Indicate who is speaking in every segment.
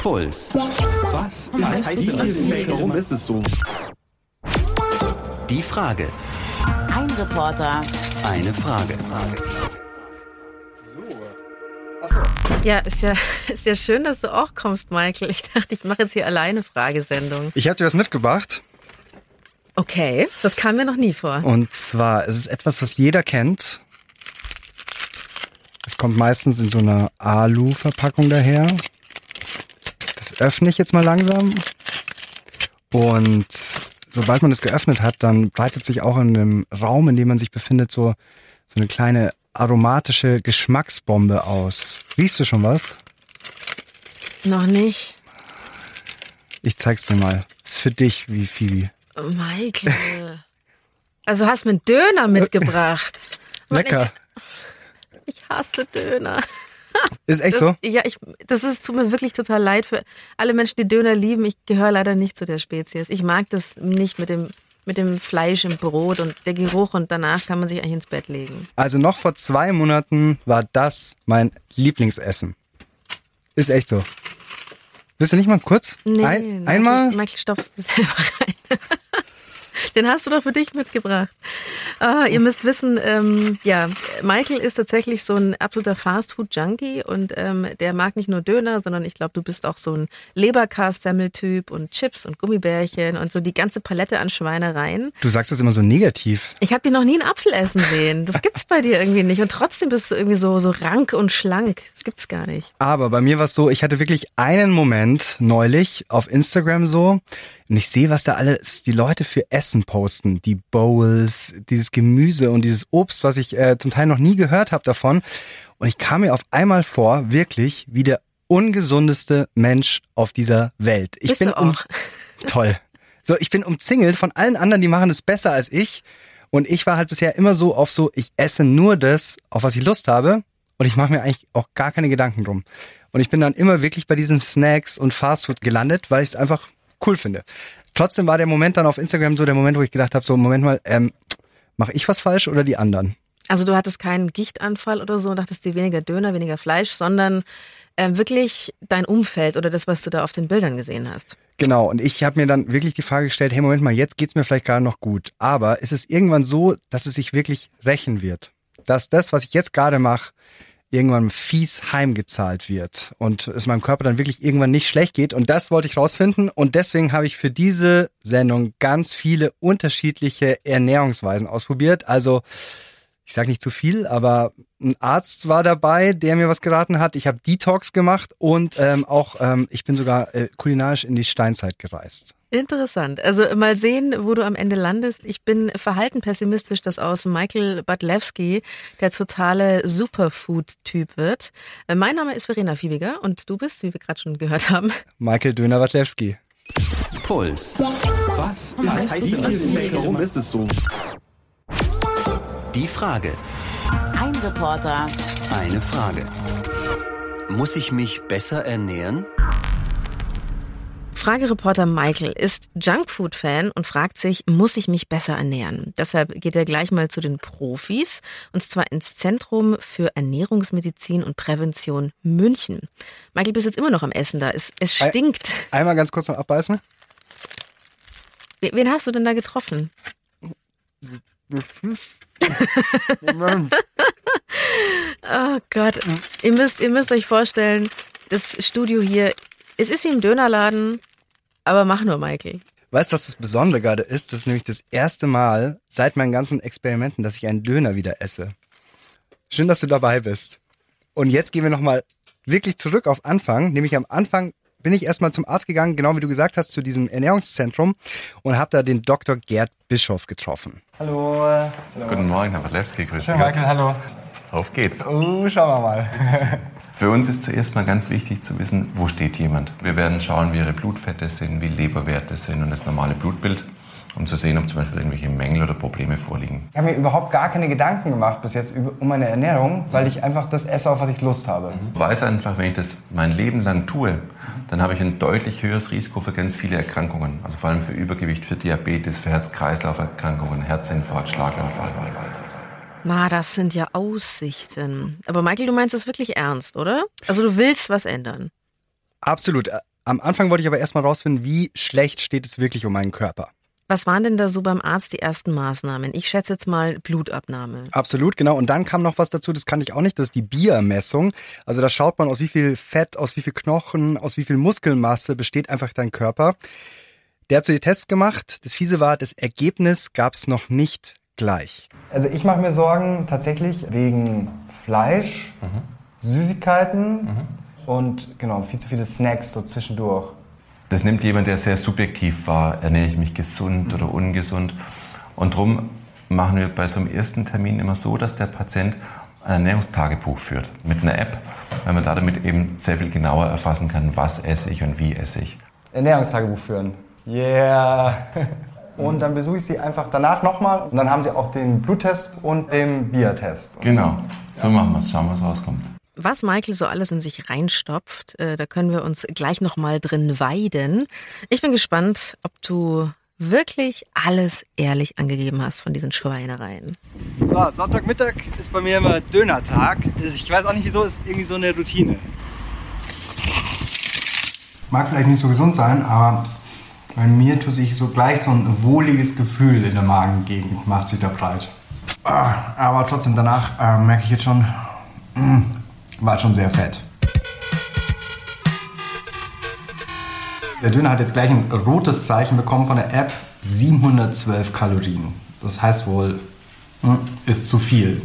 Speaker 1: Puls. Was? Was heißt denn das? Warum ist es so? Die Frage.
Speaker 2: Ein Reporter.
Speaker 1: Eine Frage.
Speaker 3: Ja, ist ja, ist ja schön, dass du auch kommst, Michael. Ich dachte, ich mache jetzt hier alleine Fragesendung.
Speaker 4: Ich habe dir was mitgebracht.
Speaker 3: Okay, das kam mir noch nie vor.
Speaker 4: Und zwar, es ist etwas, was jeder kennt. Es kommt meistens in so einer Alu-Verpackung daher. Öffne ich jetzt mal langsam. Und sobald man es geöffnet hat, dann breitet sich auch in dem Raum, in dem man sich befindet, so, so eine kleine aromatische Geschmacksbombe aus. Riechst du schon was?
Speaker 3: Noch nicht.
Speaker 4: Ich zeig's dir mal. Ist für dich, wie Phoebe.
Speaker 3: Oh, Michael. Also hast mir einen Döner mitgebracht.
Speaker 4: Lecker.
Speaker 3: Ich, ich hasse Döner.
Speaker 4: Ist echt
Speaker 3: Das,
Speaker 4: so?
Speaker 3: Ja, ich, das ist, tut mir wirklich total leid für alle Menschen, die Döner lieben. Ich gehöre leider nicht zu der Spezies. Ich mag das nicht mit dem, mit dem Fleisch im Brot und der Geruch und danach kann man sich eigentlich ins Bett legen.
Speaker 4: Also noch vor zwei Monaten war das mein Lieblingsessen. Ist echt so. Willst du nicht mal kurz?
Speaker 3: Nee,
Speaker 4: Ein, einmal?
Speaker 3: Michael, stopfst du selber rein. Den hast du doch für dich mitgebracht. Ah, ihr müsst wissen, ähm, ja, Michael ist tatsächlich so ein absoluter Fastfood-Junkie und ähm, der mag nicht nur Döner, sondern ich glaube, du bist auch so ein Leberkast-Semmel-Typ und Chips und Gummibärchen und so die ganze Palette an Schweinereien.
Speaker 4: Du sagst das immer so negativ.
Speaker 3: Ich habe dir noch nie einen Apfel essen sehen. Das gibt's bei dir irgendwie nicht. Und trotzdem bist du irgendwie so, so rank und schlank. Das gibt's gar nicht.
Speaker 4: Aber bei mir war es so, ich hatte wirklich einen Moment neulich auf Instagram so und ich sehe, was da alles die Leute für Essen posten. Die Bowls, dieses Gemüse und dieses Obst, was ich äh, zum Teil noch nie gehört habe davon. Und ich kam mir auf einmal vor, wirklich wie der ungesundeste Mensch auf dieser Welt. Ich
Speaker 3: Bist
Speaker 4: bin
Speaker 3: du
Speaker 4: um,
Speaker 3: auch.
Speaker 4: toll. So, ich bin umzingelt von allen anderen, die machen es besser als ich. Und ich war halt bisher immer so auf so, ich esse nur das, auf was ich Lust habe. Und ich mache mir eigentlich auch gar keine Gedanken drum. Und ich bin dann immer wirklich bei diesen Snacks und Fastfood gelandet, weil ich es einfach cool finde. Trotzdem war der Moment dann auf Instagram so der Moment, wo ich gedacht habe, so Moment mal, ähm, mache ich was falsch oder die anderen?
Speaker 3: Also du hattest keinen Gichtanfall oder so und dachtest dir weniger Döner, weniger Fleisch, sondern äh, wirklich dein Umfeld oder das, was du da auf den Bildern gesehen hast.
Speaker 4: Genau, und ich habe mir dann wirklich die Frage gestellt, hey, Moment mal, jetzt geht's mir vielleicht gerade noch gut. Aber ist es irgendwann so, dass es sich wirklich rächen wird? Dass das, was ich jetzt gerade mache, irgendwann fies heimgezahlt wird und es meinem Körper dann wirklich irgendwann nicht schlecht geht. Und das wollte ich rausfinden. Und deswegen habe ich für diese Sendung ganz viele unterschiedliche Ernährungsweisen ausprobiert. Also ich sage nicht zu viel, aber ein Arzt war dabei, der mir was geraten hat. Ich habe Detox gemacht und ähm, auch ähm, ich bin sogar äh, kulinarisch in die Steinzeit gereist.
Speaker 3: Interessant. Also mal sehen, wo du am Ende landest. Ich bin verhalten pessimistisch, dass aus Michael Badlewski der totale Superfood-Typ wird. Äh, Mein Name ist Verena Fiebiger und du bist, wie wir gerade schon gehört haben,
Speaker 4: Michael Döner-Watlewski.
Speaker 1: Puls. Was? Was heißt denn das? Warum ist es so? Die Frage.
Speaker 2: Ein Reporter.
Speaker 1: Eine Frage. Muss ich mich besser ernähren?
Speaker 3: Fragereporter Michael ist Junkfood-Fan und fragt sich, muss ich mich besser ernähren? Deshalb geht er gleich mal zu den Profis und zwar ins Zentrum für Ernährungsmedizin und Prävention München. Michael, bist jetzt immer noch am Essen da. Es, es stinkt.
Speaker 4: Einmal ganz kurz noch abbeißen.
Speaker 3: Wen wen hast du denn da getroffen? Oh Gott, ihr müsst, ihr müsst euch vorstellen, das Studio hier, es ist wie im Dönerladen, aber mach nur, Michael.
Speaker 4: Weißt du, was das Besondere gerade ist? Das ist nämlich das erste Mal seit meinen ganzen Experimenten, dass ich einen Döner wieder esse. Schön, dass du dabei bist. Und jetzt gehen wir nochmal wirklich zurück auf Anfang. Nämlich am Anfang bin ich erstmal zum Arzt gegangen, genau wie du gesagt hast, zu diesem Ernährungszentrum und habe da den Dr. Gerd Bischof getroffen.
Speaker 5: Hallo. hallo.
Speaker 6: Guten Morgen, Herr Walewski, grüß Sie.
Speaker 5: Michael, hallo.
Speaker 6: Auf geht's.
Speaker 5: Oh, schauen wir mal.
Speaker 6: Für uns ist zuerst mal ganz wichtig zu wissen, wo steht jemand. Wir werden schauen, wie ihre Blutfette sind, wie Leberwerte sind und das normale Blutbild, um zu sehen, ob zum Beispiel irgendwelche Mängel oder Probleme vorliegen.
Speaker 5: Ich habe mir überhaupt gar keine Gedanken gemacht bis jetzt über- um meine Ernährung, weil ich einfach das esse, auf was ich Lust habe.
Speaker 6: Ich weiß einfach, wenn ich das mein Leben lang tue, dann habe ich ein deutlich höheres Risiko für ganz viele Erkrankungen. Also vor allem für Übergewicht, für Diabetes, für Herz-Kreislauf-Erkrankungen, Herzinfarkt, Schlaganfall.
Speaker 3: Na, das sind ja Aussichten. Aber Michael, du meinst das wirklich ernst, oder? Also du willst was ändern.
Speaker 4: Absolut. Am Anfang wollte ich aber erstmal rausfinden, wie schlecht steht es wirklich um meinen Körper.
Speaker 3: Was waren denn da so beim Arzt die ersten Maßnahmen? Ich schätze jetzt mal Blutabnahme.
Speaker 4: Absolut, genau. Und dann kam noch was dazu, das kannte ich auch nicht, das ist die Biermessung. Also da schaut man, aus wie viel Fett, aus wie viel Knochen, aus wie viel Muskelmasse besteht einfach dein Körper. Der hat so die Tests gemacht. Das Fiese war, das Ergebnis gab es noch nicht gleich.
Speaker 5: Also ich mache mir Sorgen tatsächlich wegen Fleisch, Süßigkeiten und genau, viel zu viele Snacks so zwischendurch.
Speaker 6: Das nimmt jemand, der sehr subjektiv war, ernähre ich mich gesund oder ungesund. Und darum machen wir bei so einem ersten Termin immer so, dass der Patient ein Ernährungstagebuch führt mit einer App, weil man damit eben sehr viel genauer erfassen kann, was esse ich und wie esse ich.
Speaker 5: Ernährungstagebuch führen. Yeah. Und dann besuche ich sie einfach danach nochmal und dann haben sie auch den Bluttest und den Biertest.
Speaker 6: Genau, so machen wir es. Schauen wir, was rauskommt.
Speaker 3: Was Michael so alles in sich reinstopft, äh, da können wir uns gleich nochmal drin weiden. Ich bin gespannt, ob du wirklich alles ehrlich angegeben hast von diesen Schweinereien.
Speaker 4: So, Sonntagmittag ist bei mir immer Dönertag. Ich weiß auch nicht wieso, ist irgendwie so eine Routine.
Speaker 5: Mag vielleicht nicht so gesund sein, aber bei mir tut sich so gleich so ein wohliges Gefühl in der Magengegend, macht sich da breit. Ah, Aber trotzdem, danach äh, merke ich jetzt schon, mm, war schon sehr fett. Der Döner hat jetzt gleich ein rotes Zeichen bekommen von der App. 712 Kalorien. Das heißt wohl, mm, ist zu viel.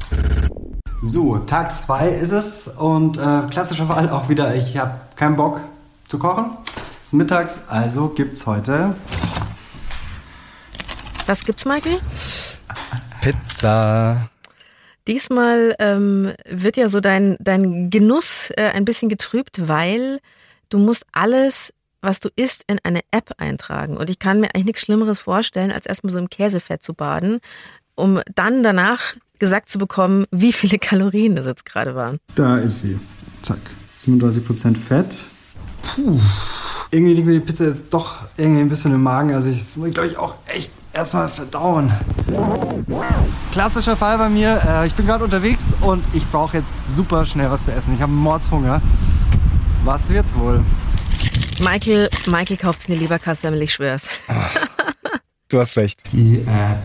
Speaker 5: So, Tag 2 ist es und äh, klassischer Fall auch wieder, ich habe keinen Bock zu kochen. Es ist mittags, also gibt's heute
Speaker 3: Was gibt's, Michael?
Speaker 4: Pizza.
Speaker 3: Diesmal ähm, wird ja so dein, dein Genuss äh, ein bisschen getrübt, weil du musst alles, was du isst, in eine App eintragen. Und ich kann mir eigentlich nichts Schlimmeres vorstellen, als erstmal so im Käsefett zu baden, um dann danach gesagt zu bekommen, wie viele Kalorien das jetzt gerade waren.
Speaker 5: Da ist sie. Zack. 37% Fett. Puh. Irgendwie liegt mir die Pizza jetzt doch irgendwie ein bisschen im Magen. Also ich glaube ich auch echt erstmal verdauen. Klassischer Fall bei mir. Äh, ich bin gerade unterwegs und ich brauche jetzt super schnell was zu essen. Ich habe Mordshunger. Was wird's wohl?
Speaker 3: Michael, Michael kauft sich eine Leberkassemmel, ich schwör's.
Speaker 4: Du hast recht.
Speaker 5: Die App.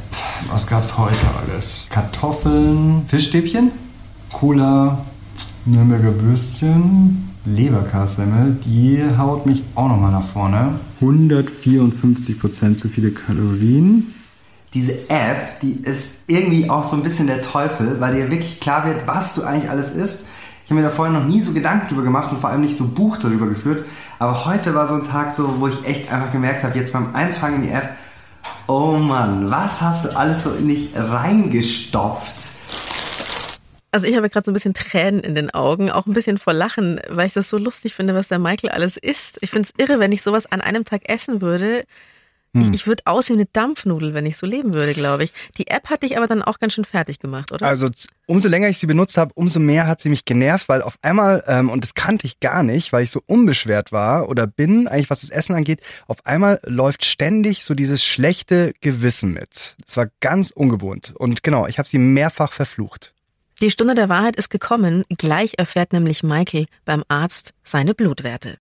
Speaker 5: Was gab's heute alles? Kartoffeln, Fischstäbchen, Cola, Nürnberger Würstchen, Leberkassemmel. Die haut mich auch nochmal nach vorne. 154% zu viele Kalorien.
Speaker 7: diese App, die ist irgendwie auch so ein bisschen der Teufel, weil dir wirklich klar wird, was du eigentlich alles isst. Ich habe mir da vorher noch nie so Gedanken drüber gemacht und vor allem nicht so Buch darüber geführt. Aber heute war so ein Tag so, wo ich echt einfach gemerkt habe, jetzt beim Eintragen in die App, oh Mann, was hast du alles so in dich reingestopft?
Speaker 3: Also ich habe gerade so ein bisschen Tränen in den Augen, auch ein bisschen vor Lachen, weil ich das so lustig finde, was der Michael alles isst. Ich finde es irre, wenn ich sowas an einem Tag essen würde. Ich, ich würde aussehen wie eine Dampfnudel, wenn ich so leben würde, glaube ich. Die App hat dich aber dann auch ganz schön fertig gemacht, oder?
Speaker 4: Also umso länger ich sie benutzt habe, umso mehr hat sie mich genervt, weil auf einmal, ähm, und das kannte ich gar nicht, weil ich so unbeschwert war oder bin, eigentlich was das Essen angeht, auf einmal läuft ständig so dieses schlechte Gewissen mit. Das war ganz ungewohnt. Und genau, ich habe sie mehrfach verflucht.
Speaker 3: Die Stunde der Wahrheit ist gekommen. Gleich erfährt nämlich Michael beim Arzt seine Blutwerte.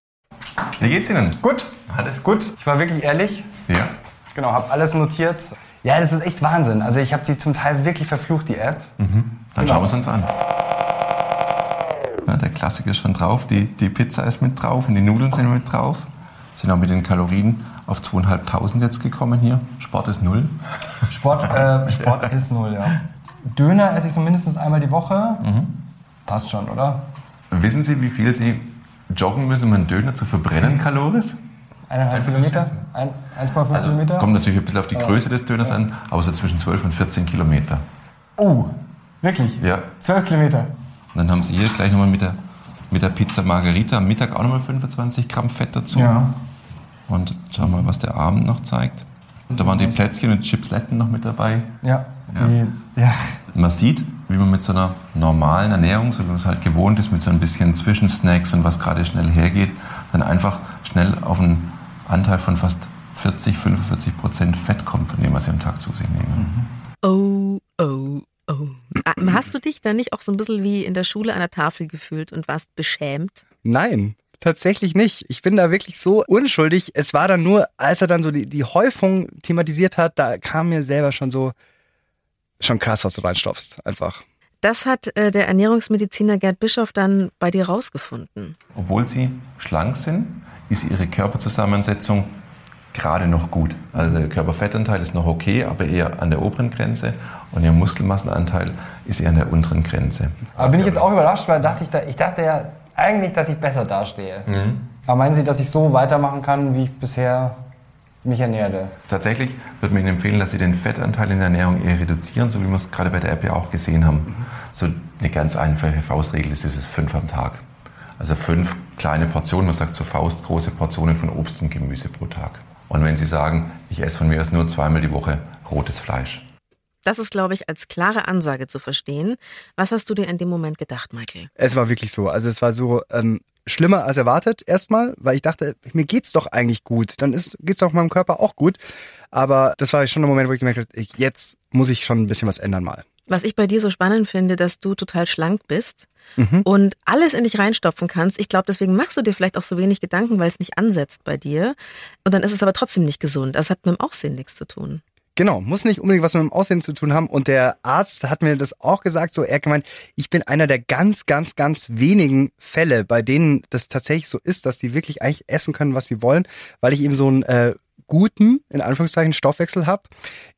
Speaker 6: Wie geht's Ihnen?
Speaker 5: Gut,
Speaker 6: Alles
Speaker 5: gut. Ich war wirklich ehrlich.
Speaker 6: Ja.
Speaker 5: Genau, habe alles notiert. Ja, das ist echt Wahnsinn. Also ich habe sie zum Teil wirklich verflucht, die App.
Speaker 6: Dann schauen wir es uns an. Ja, der Klassiker ist schon drauf, die, die Pizza ist mit drauf und die Nudeln sind mit drauf. Sind auch mit den Kalorien auf 2.500 jetzt gekommen hier. Sport ist null.
Speaker 5: Sport, äh, Sport ist null, ja. Döner esse ich so mindestens einmal die Woche. Passt schon, oder?
Speaker 6: Wissen Sie, wie viel Sie joggen müssen, um einen Döner zu verbrennen kalorisch?
Speaker 5: Eineinhalb Kilometer? Ein- 1,5 Kilometer?
Speaker 6: Kommt natürlich ein bisschen auf die Größe des Döners an, aber so zwischen 12 und 14 Kilometer.
Speaker 5: Oh, wirklich?
Speaker 6: Ja.
Speaker 5: 12 Kilometer.
Speaker 6: Und dann haben Sie hier gleich nochmal mit der, mit der Pizza Margarita am Mittag auch nochmal 25 Gramm Fett dazu.
Speaker 5: Ja.
Speaker 6: Und schauen wir mal, was der Abend noch zeigt. Da waren die Plätzchen und Chipsletten noch mit dabei.
Speaker 5: Ja. Die, ja.
Speaker 6: Man sieht, wie man mit so einer normalen Ernährung, so wie man es halt gewohnt ist, mit so ein bisschen Zwischensnacks und was gerade schnell hergeht, dann einfach schnell auf einen Anteil von fast 40, 45 Prozent Fett kommt, von dem, was sie am Tag zu sich nehmen.
Speaker 3: Oh, oh, oh. Ah, Hast du dich dann nicht auch so ein bisschen wie in der Schule an der Tafel gefühlt und warst beschämt?
Speaker 4: Nein, tatsächlich nicht. Ich bin da wirklich so unschuldig. Es war dann nur, als er dann so die, die Häufung thematisiert hat, da kam mir selber schon so, schon krass, was du reinstopfst. Einfach.
Speaker 3: Das hat äh, der Ernährungsmediziner Gerd Bischof dann bei dir rausgefunden.
Speaker 6: Obwohl sie schlank sind, ist ihre Körperzusammensetzung gerade noch gut. Also der Körperfettanteil ist noch okay, aber eher an der oberen Grenze und ihr Muskelmassenanteil ist eher an der unteren Grenze.
Speaker 5: Aber bin ich jetzt auch überrascht, weil dachte ich, da, ich dachte ja eigentlich, dass ich besser dastehe. Aber meinen Sie, dass ich so weitermachen kann, wie ich bisher mich ernährte?
Speaker 6: Tatsächlich würde man Ihnen empfehlen, dass Sie den Fettanteil in der Ernährung eher reduzieren, so wie wir es gerade bei der App ja auch gesehen haben. So eine ganz einfache Faustregel ist es fünf am Tag. Also fünf kleine Portionen, man sagt so faustgroße Portionen von Obst und Gemüse pro Tag. Und wenn Sie sagen, ich esse von mir aus nur zweimal die Woche rotes Fleisch.
Speaker 3: Das ist, glaube ich, als klare Ansage zu verstehen. Was hast du dir in dem Moment gedacht, Michael?
Speaker 4: Es war wirklich so. Also es war so ähm, schlimmer als erwartet erstmal, weil ich dachte, mir geht's doch eigentlich gut. Dann ist, geht's doch meinem Körper auch gut. Aber das war schon der Moment, wo ich gemerkt habe, jetzt muss ich schon ein bisschen was ändern mal.
Speaker 3: Was ich bei dir so spannend finde, dass du total schlank bist
Speaker 4: Mhm.
Speaker 3: und alles in dich reinstopfen kannst. Ich glaube, deswegen machst du dir vielleicht auch so wenig Gedanken, weil es nicht ansetzt bei dir. Und dann ist es aber trotzdem nicht gesund. Das hat mit dem Aussehen nichts zu tun.
Speaker 4: Genau, muss nicht unbedingt was mit dem Aussehen zu tun haben. Und der Arzt hat mir das auch gesagt, so er gemeint, ich bin einer der ganz, ganz, ganz wenigen Fälle, bei denen das tatsächlich so ist, dass die wirklich eigentlich essen können, was sie wollen, weil ich eben so einen äh, guten, in Anführungszeichen, Stoffwechsel habe.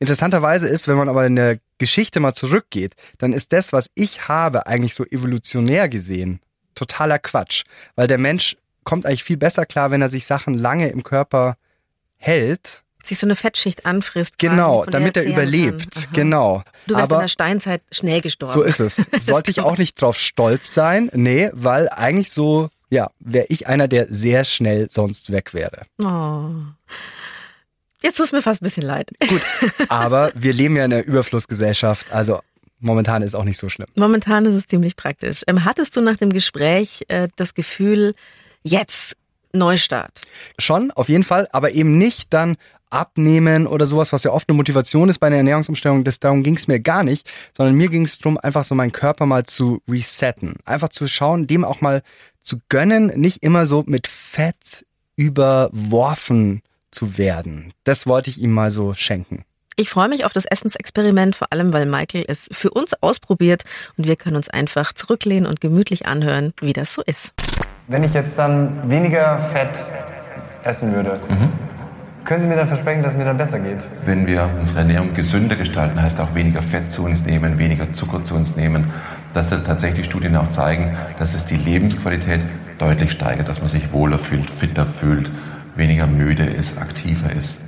Speaker 4: Interessanterweise ist, wenn man aber in der Geschichte mal zurückgeht, dann ist das, was ich habe, eigentlich so evolutionär gesehen, totaler Quatsch. Weil der Mensch kommt eigentlich viel besser klar, wenn er sich Sachen lange im Körper hält,
Speaker 3: Sich so eine Fettschicht anfrisst.
Speaker 4: Genau, damit er
Speaker 3: zehren
Speaker 4: überlebt. Genau.
Speaker 3: Du wärst in
Speaker 4: Aber
Speaker 3: der Steinzeit schnell gestorben.
Speaker 4: so ist es. Sollte ich auch nicht drauf stolz sein? Nee, weil eigentlich so, ja, wäre ich einer, der sehr schnell sonst weg wäre.
Speaker 3: Oh. Jetzt tut es mir fast ein bisschen leid.
Speaker 4: Gut, aber wir leben ja in einer Überflussgesellschaft, also momentan ist auch nicht so schlimm.
Speaker 3: Momentan ist es ziemlich praktisch. Ähm, hattest du nach dem Gespräch äh, das Gefühl, jetzt Neustart?
Speaker 4: Schon, auf jeden Fall, aber eben nicht dann abnehmen oder sowas, was ja oft eine Motivation ist bei einer Ernährungsumstellung. Das, darum ging es mir gar nicht, sondern mir ging es darum, einfach so meinen Körper mal zu resetten. Einfach zu schauen, dem auch mal zu gönnen, nicht immer so mit Fett überworfen zu werden. Das wollte ich ihm mal so schenken.
Speaker 3: Ich freue mich auf das Essensexperiment, vor allem weil Michael es für uns ausprobiert und wir können uns einfach zurücklehnen und gemütlich anhören, wie das so ist.
Speaker 5: Wenn ich jetzt dann weniger Fett essen würde, können Sie mir dann versprechen, dass es mir dann besser geht?
Speaker 6: Wenn wir unsere Ernährung gesünder gestalten, heißt auch weniger Fett zu uns nehmen, weniger Zucker zu uns nehmen, dass da tatsächlich Studien auch zeigen, dass es die Lebensqualität deutlich steigert, dass man sich wohler fühlt, fitter fühlt, weniger müde ist, aktiver ist.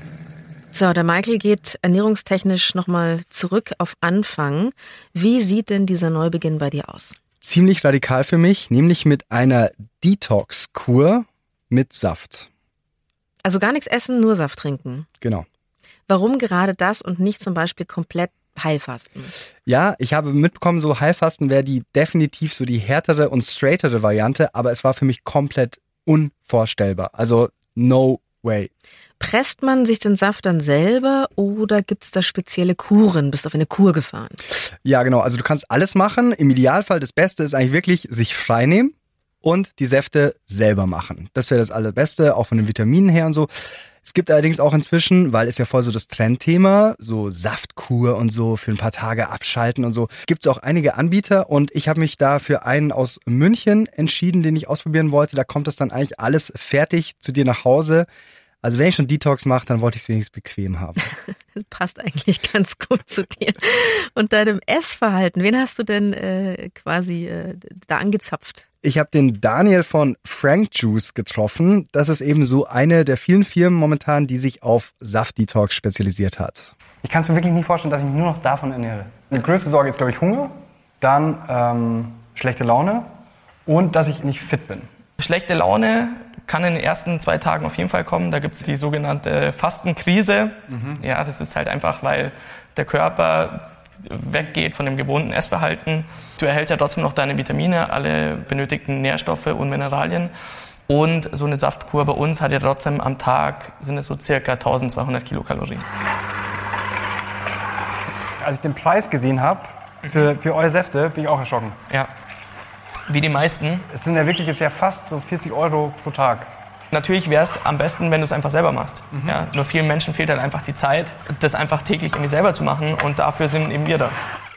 Speaker 3: So, der Michael geht ernährungstechnisch nochmal zurück auf Anfang. Wie sieht denn dieser Neubeginn bei dir aus?
Speaker 4: Ziemlich radikal für mich, nämlich mit einer Detox-Kur mit Saft.
Speaker 3: Also gar nichts essen, nur Saft trinken.
Speaker 4: Genau.
Speaker 3: Warum gerade das und nicht zum Beispiel komplett Heilfasten?
Speaker 4: Ja, ich habe mitbekommen, so Heilfasten wäre die definitiv so die härtere und straightere Variante, aber es war für mich komplett unvorstellbar. Also no way.
Speaker 3: Presst man sich den Saft dann selber oder gibt es da spezielle Kuren? Bist auf eine Kur gefahren?
Speaker 4: Ja, genau. Also du kannst alles machen. Im Idealfall das Beste ist eigentlich wirklich sich frei nehmen und die Säfte selber machen. Das wäre das Allerbeste, auch von den Vitaminen her und so. Es gibt allerdings auch inzwischen, weil es ja voll so das Trendthema, so Saftkur und so für ein paar Tage abschalten und so, gibt es auch einige Anbieter und ich habe mich da für einen aus München entschieden, den ich ausprobieren wollte. Da kommt das dann eigentlich alles fertig zu dir nach Hause. Also wenn ich schon Detox mache, dann wollte ich es wenigstens bequem haben.
Speaker 3: Das passt eigentlich ganz gut zu dir. Und deinem Essverhalten, wen hast du denn äh, quasi äh, da angezapft?
Speaker 4: Ich habe den Daniel von Frank Juice getroffen. Das ist eben so eine der vielen Firmen momentan, die sich auf Saft-Detox spezialisiert hat.
Speaker 5: Ich kann es mir wirklich nicht vorstellen, dass ich mich nur noch davon ernähre. Die größte Sorge ist, glaube ich, Hunger, dann ähm, schlechte Laune und dass ich nicht fit bin.
Speaker 8: Schlechte Laune kann in den ersten zwei Tagen auf jeden Fall kommen. Da gibt es die sogenannte Fastenkrise. Ja, das ist halt einfach, weil der Körper weggeht von dem gewohnten Essverhalten. Du erhältst ja trotzdem noch deine Vitamine, alle benötigten Nährstoffe und Mineralien. Und so eine Saftkur bei uns hat ja trotzdem am Tag sind es so circa 1200 Kilokalorien.
Speaker 5: Als ich den Preis gesehen habe für, für eure Säfte, bin ich auch erschrocken.
Speaker 8: Ja. Wie die meisten.
Speaker 5: Es sind ja wirklich ist ja fast so 40 Euro pro Tag.
Speaker 8: Natürlich wäre es am besten, wenn du es einfach selber machst. Ja, nur vielen Menschen fehlt halt einfach die Zeit, das einfach täglich irgendwie selber zu machen und dafür sind eben wir da.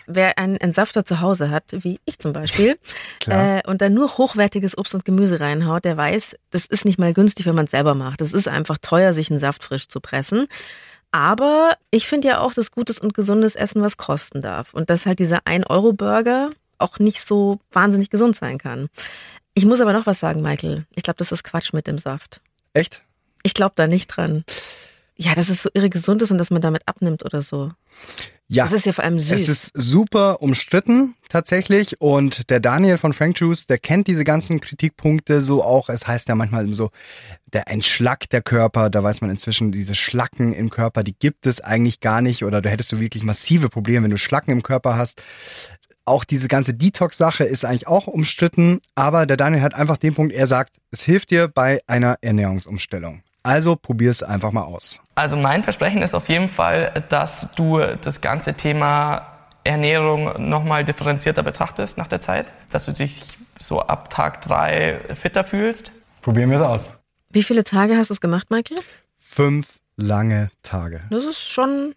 Speaker 3: Wer einen Entsafter zu Hause hat, wie ich zum Beispiel, äh, und dann nur hochwertiges Obst und Gemüse reinhaut, der weiß, das ist nicht mal günstig, wenn man es selber macht. Es ist einfach teuer, sich einen Saft frisch zu pressen. Aber ich finde ja auch, dass gutes und gesundes Essen was kosten darf. Und dass halt dieser 1-Euro-Burger auch nicht so wahnsinnig gesund sein kann. Ich muss aber noch was sagen, Michael. Ich glaube, das ist Quatsch mit dem Saft.
Speaker 4: Echt?
Speaker 3: Ich glaube da nicht dran. Ja, dass es so irre gesund ist und dass man damit abnimmt oder so.
Speaker 4: Ja.
Speaker 3: Das ist ja vor allem süß.
Speaker 4: Es ist super umstritten tatsächlich und der Daniel von Frank Juice, der kennt diese ganzen Kritikpunkte so auch. Es heißt ja manchmal so, der Entschlack der Körper, da weiß man inzwischen, diese Schlacken im Körper, die gibt es eigentlich gar nicht oder da hättest du wirklich massive Probleme, wenn du Schlacken im Körper hast. Auch diese ganze Detox-Sache ist eigentlich auch umstritten, aber der Daniel hat einfach den Punkt, er sagt, es hilft dir bei einer Ernährungsumstellung. Also probier es einfach mal aus.
Speaker 8: Also mein Versprechen ist auf jeden Fall, dass du das ganze Thema Ernährung nochmal differenzierter betrachtest nach der Zeit, dass du dich so ab Tag drei fitter fühlst.
Speaker 5: Probieren wir es aus.
Speaker 3: Wie viele Tage hast du es gemacht, Michael?
Speaker 4: Fünf lange Tage.
Speaker 3: Das ist schon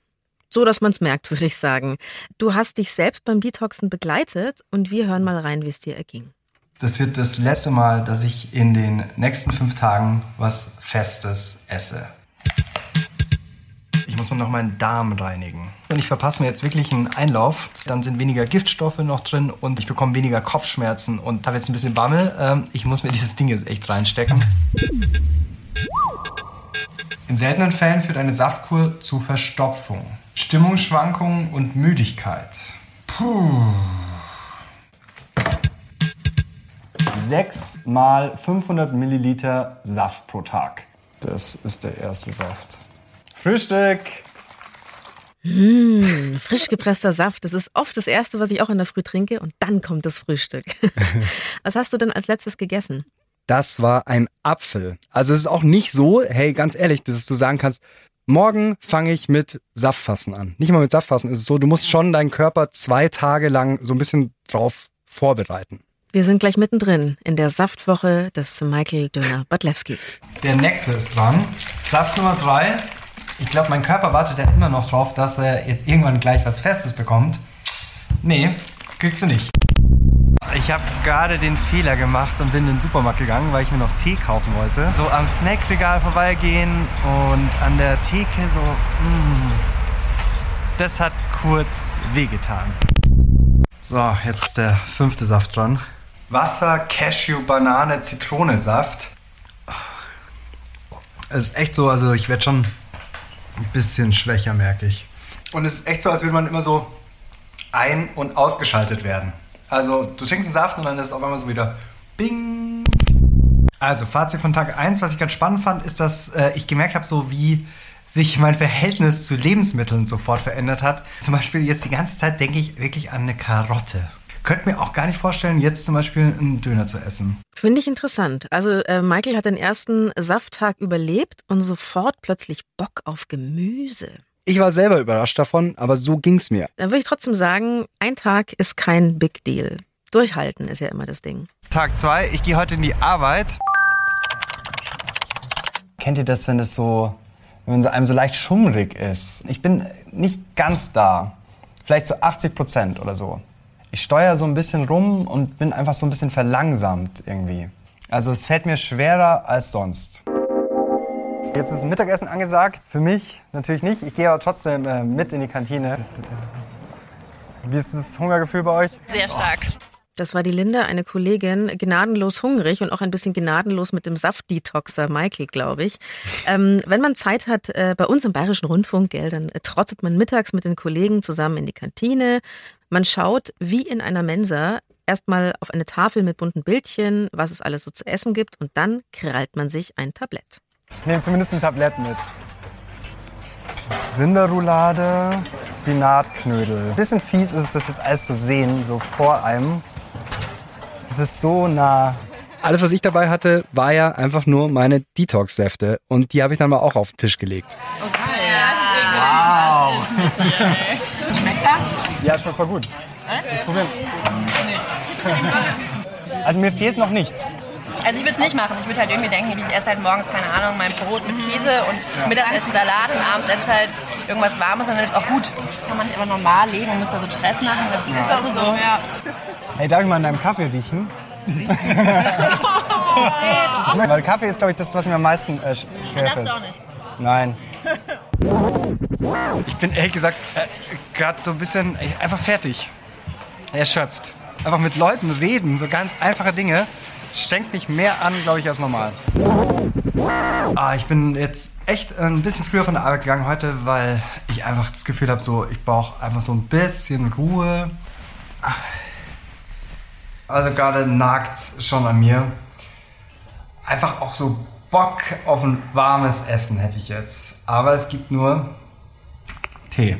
Speaker 3: so, dass man es merkt, würde ich sagen. Du hast dich selbst beim Detoxen begleitet und wir hören mal rein, wie es dir erging.
Speaker 5: Das wird das letzte Mal, dass ich in den nächsten fünf Tagen was Festes esse. Ich muss noch meinen Darm reinigen. Und ich verpasse mir jetzt wirklich einen Einlauf. Dann sind weniger Giftstoffe noch drin und ich bekomme weniger Kopfschmerzen und habe jetzt ein bisschen Bammel. Ähm, ich muss mir dieses Ding jetzt echt reinstecken. In seltenen Fällen führt eine Saftkur zu Verstopfung, Stimmungsschwankungen und Müdigkeit. Puh. 6 mal 500 Milliliter Saft pro Tag. Das ist der erste Saft. Frühstück!
Speaker 3: Mmh, frisch gepresster Saft, das ist oft das Erste, was ich auch in der Früh trinke und dann kommt das Frühstück. was hast du denn als letztes gegessen?
Speaker 4: Das war ein Apfel. Also es ist auch nicht so, hey, ganz ehrlich, dass du sagen kannst, morgen fange ich mit Saftfassen an. Nicht mal mit Saftfassen ist es so, du musst schon deinen Körper zwei Tage lang so ein bisschen drauf vorbereiten.
Speaker 3: Wir sind gleich mittendrin in der Saftwoche des Michael Döner Badlewski.
Speaker 5: Der nächste ist dran. Saft Nummer 3. Ich glaube, mein Körper wartet ja immer noch drauf, dass er jetzt irgendwann gleich was Festes bekommt. Nee, kriegst du nicht. Ich habe gerade den Fehler gemacht und bin in den Supermarkt gegangen, weil ich mir noch Tee kaufen wollte. So am Snackregal vorbeigehen und an der Theke so. Mm, das hat kurz wehgetan. So, jetzt ist der fünfte Saft dran. Wasser, Cashew, Banane, Zitronensaft. Es ist echt so, also ich werde schon ein bisschen schwächer, merke ich. Und es ist echt so, als würde man immer so ein- und ausgeschaltet werden. Also du trinkst einen Saft und dann ist es auf einmal so wieder Bing. Also Fazit von Tag 1, was ich ganz spannend fand, ist, dass äh, ich gemerkt habe, so wie sich mein Verhältnis zu Lebensmitteln sofort verändert hat. Zum Beispiel jetzt die ganze Zeit denke ich wirklich an eine Karotte. Könnte mir auch gar nicht vorstellen, jetzt zum Beispiel einen Döner zu essen.
Speaker 3: Finde ich interessant. Also äh, Michael hat den ersten Safttag überlebt und sofort plötzlich Bock auf Gemüse.
Speaker 4: Ich war selber überrascht davon, aber so ging's mir.
Speaker 3: Dann würde ich trotzdem sagen, ein Tag ist kein Big Deal. Durchhalten ist ja immer das Ding.
Speaker 5: Tag 2, ich gehe heute in die Arbeit. Kennt ihr das, wenn es so, wenn einem so leicht schummrig ist? Ich bin nicht ganz da. Vielleicht so 80 Prozent oder so. Ich steuere so ein bisschen rum und bin einfach so ein bisschen verlangsamt irgendwie. Also es fällt mir schwerer als sonst. Jetzt ist Mittagessen angesagt. Für mich natürlich nicht. Ich gehe aber trotzdem äh, mit in die Kantine. Wie ist das Hungergefühl bei euch?
Speaker 2: Sehr stark.
Speaker 3: Das war die Linda, eine Kollegin, gnadenlos hungrig und auch ein bisschen gnadenlos mit dem Saftdetoxer Michael, glaube ich. Ähm, wenn man Zeit hat, äh, bei uns im Bayerischen Rundfunk, gell, dann äh, trottet man mittags mit den Kollegen zusammen in die Kantine. Man schaut, wie in einer Mensa, erstmal auf eine Tafel mit bunten Bildchen, was es alles so zu essen gibt, und dann krallt man sich ein Tablett.
Speaker 5: Ich nehme zumindest ein Tablett mit. Rinderroulade, Spinatknödel. Bisschen fies ist es, das jetzt alles zu sehen, so vor einem. Es ist so nah.
Speaker 4: Alles, was ich dabei hatte, war ja einfach nur meine Detox-Säfte. Und die habe ich dann mal auch auf den Tisch gelegt.
Speaker 5: Wow!
Speaker 2: Schmeckt das?
Speaker 5: Ja, schmeckt voll gut. Das Problem. Also mir fehlt noch nichts.
Speaker 9: Also ich würde es nicht machen. Ich würde halt irgendwie denken, ich esse halt morgens, keine Ahnung, mein Brot mit Käse und Mittagessen Salat und abends esse ich halt irgendwas Warmes und dann ist auch gut. Das kann man nicht einfach normal leben und muss da so Stress machen. Das ist auch so, ja.
Speaker 5: Hey, darf ich mal an deinem Kaffee riechen? Weil Kaffee ist, glaube ich, das, was mir am meisten äh, sch- schwerfällt.
Speaker 9: Darfst du auch nicht.
Speaker 5: Nein. Ich bin ehrlich gesagt äh, gerade so ein bisschen äh, einfach fertig. Erschöpft. Einfach mit Leuten reden, so ganz einfache Dinge, strengt mich mehr an, glaube ich, als normal. Ah, ich bin jetzt echt ein bisschen früher von der Arbeit gegangen heute, weil ich einfach das Gefühl habe, so, ich brauche einfach so ein bisschen Ruhe. Also gerade nagt's schon an mir. Einfach auch so Bock auf ein warmes Essen hätte ich jetzt. Aber es gibt nur Tee.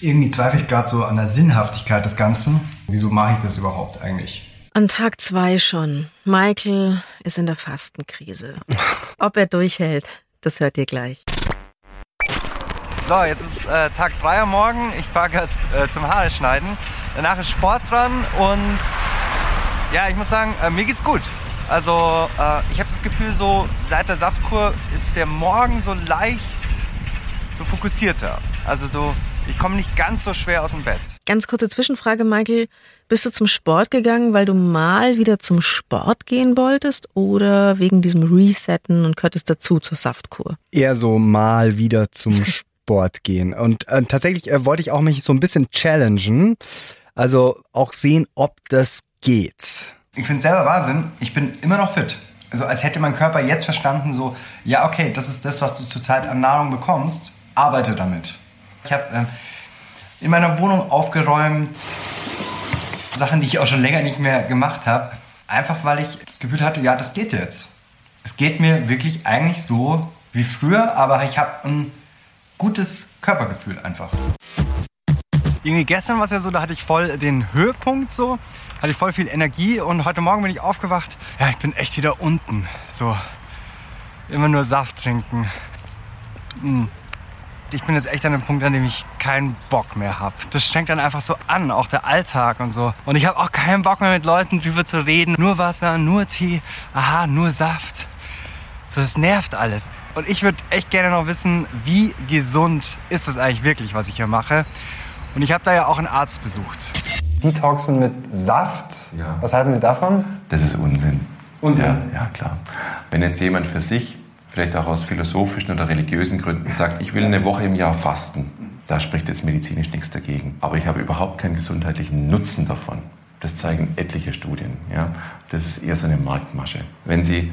Speaker 5: Irgendwie zweifle ich gerade so an der Sinnhaftigkeit des Ganzen. Wieso mache ich das überhaupt eigentlich?
Speaker 3: An Tag zwei schon. Michael ist in der Fastenkrise. Ob er durchhält, das hört ihr gleich.
Speaker 5: So, jetzt ist äh, Tag 3 am Morgen. Ich fahre gerade äh, zum Haare schneiden. Danach ist Sport dran und ja, ich muss sagen, äh, mir geht's gut. Also äh, ich habe das Gefühl, so seit der Saftkur ist der Morgen so leicht, so fokussierter. Also so, ich komme nicht ganz so schwer aus dem Bett.
Speaker 3: Ganz kurze Zwischenfrage, Michael. Bist du zum Sport gegangen, weil du mal wieder zum Sport gehen wolltest oder wegen diesem Resetten und gehörtest dazu zur Saftkur?
Speaker 5: Eher so mal wieder zum Sport gehen. Und äh, tatsächlich äh, wollte ich auch mich so ein bisschen challengen. Also auch sehen, ob das geht. Ich finde selber Wahnsinn. Ich bin immer noch fit. Also als hätte mein Körper jetzt verstanden, so, ja, okay, das ist das, was du zurzeit an Nahrung bekommst. Arbeite damit. Ich habe ähm, in meiner Wohnung aufgeräumt, Sachen, die ich auch schon länger nicht mehr gemacht habe. Einfach weil ich das Gefühl hatte, ja, das geht jetzt. Es geht mir wirklich eigentlich so wie früher, aber ich habe ein gutes Körpergefühl einfach. Irgendwie gestern war es ja so, da hatte ich voll den Höhepunkt so, hatte ich voll viel Energie und heute Morgen bin ich aufgewacht. Ja, ich bin echt wieder unten. So, immer nur Saft trinken. Mm. Ich bin jetzt echt an dem Punkt, an dem ich keinen Bock mehr habe. Das strengt dann einfach so an, auch der Alltag und so. Und ich habe auch keinen Bock mehr mit Leuten drüber zu reden. Nur Wasser, nur Tee, aha, nur Saft. So, das nervt alles. Und ich würde echt gerne noch wissen, wie gesund ist es eigentlich wirklich, was ich hier mache. Und ich habe da ja auch einen Arzt besucht. Detoxen mit Saft?
Speaker 6: Ja.
Speaker 5: Was halten Sie davon?
Speaker 6: Das ist Unsinn.
Speaker 5: Unsinn?
Speaker 6: Ja, ja, klar. Wenn jetzt jemand für sich, vielleicht auch aus philosophischen oder religiösen Gründen, sagt, ich will eine Woche im Jahr fasten, da spricht jetzt medizinisch nichts dagegen. Aber ich habe überhaupt keinen gesundheitlichen Nutzen davon. Das zeigen etliche Studien. Ja? Das ist eher so eine Marktmasche. Wenn Sie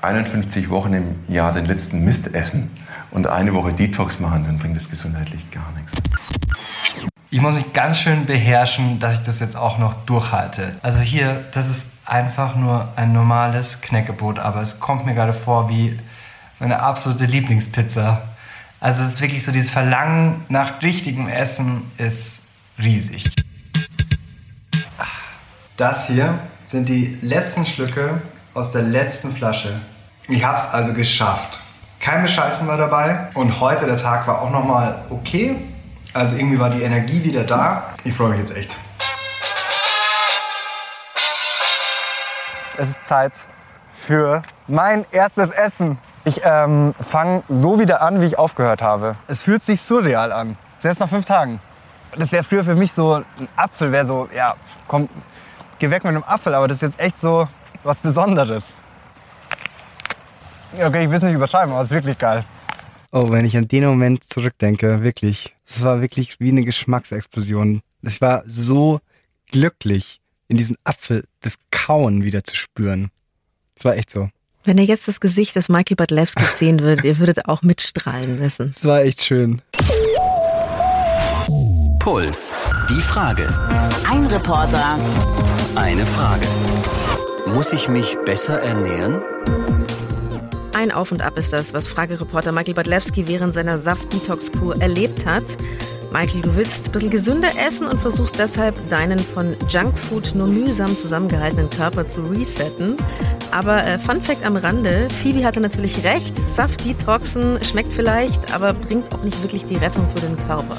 Speaker 6: 51 Wochen im Jahr den letzten Mist essen und eine Woche Detox machen, dann bringt das gesundheitlich gar nichts.
Speaker 5: Ich muss mich ganz schön beherrschen, dass ich das jetzt auch noch durchhalte. Also hier, das ist einfach nur ein normales Knäckebrot, aber es kommt mir gerade vor wie meine absolute Lieblingspizza. Also es ist wirklich so, dieses Verlangen nach richtigem Essen ist riesig. Das hier sind die letzten Schlücke aus der letzten Flasche. Ich habe es also geschafft. Kein Bescheißen war dabei und heute der Tag war auch nochmal okay. Also irgendwie war die Energie wieder da. Ich freue mich jetzt echt. Es ist Zeit für mein erstes Essen. Ich ähm, fange so wieder an, wie ich aufgehört habe. Es fühlt sich surreal an. Selbst nach fünf Tagen. Das wäre früher für mich so, ein Apfel wäre so, ja, komm, geh weg mit einem Apfel. Aber das ist jetzt echt so was Besonderes. Okay, ich will es nicht übertreiben, aber es ist wirklich geil. Oh, wenn ich an den Moment zurückdenke, wirklich. Es war wirklich wie eine Geschmacksexplosion. Ich war so glücklich, in diesen Apfel das Kauen wieder zu spüren. Es war echt so.
Speaker 3: Wenn ihr jetzt das Gesicht des Michael Badlewski sehen würdet, ihr würdet auch mitstrahlen müssen.
Speaker 5: Es war echt schön.
Speaker 1: Puls. Die Frage.
Speaker 2: Ein Reporter,
Speaker 1: Eine Frage. Muss ich mich besser ernähren?
Speaker 3: Ein Auf und Ab ist das, was Fragereporter Michael Badlewski während seiner Saft-Detox-Kur erlebt hat. Michael, du willst ein bisschen gesünder essen und versuchst deshalb deinen von Junkfood nur mühsam zusammengehaltenen Körper zu resetten. Aber äh, Fun Fact am Rande, Phoebe hatte natürlich recht, Saft-Detoxen schmeckt vielleicht, aber bringt auch nicht wirklich die Rettung für den Körper.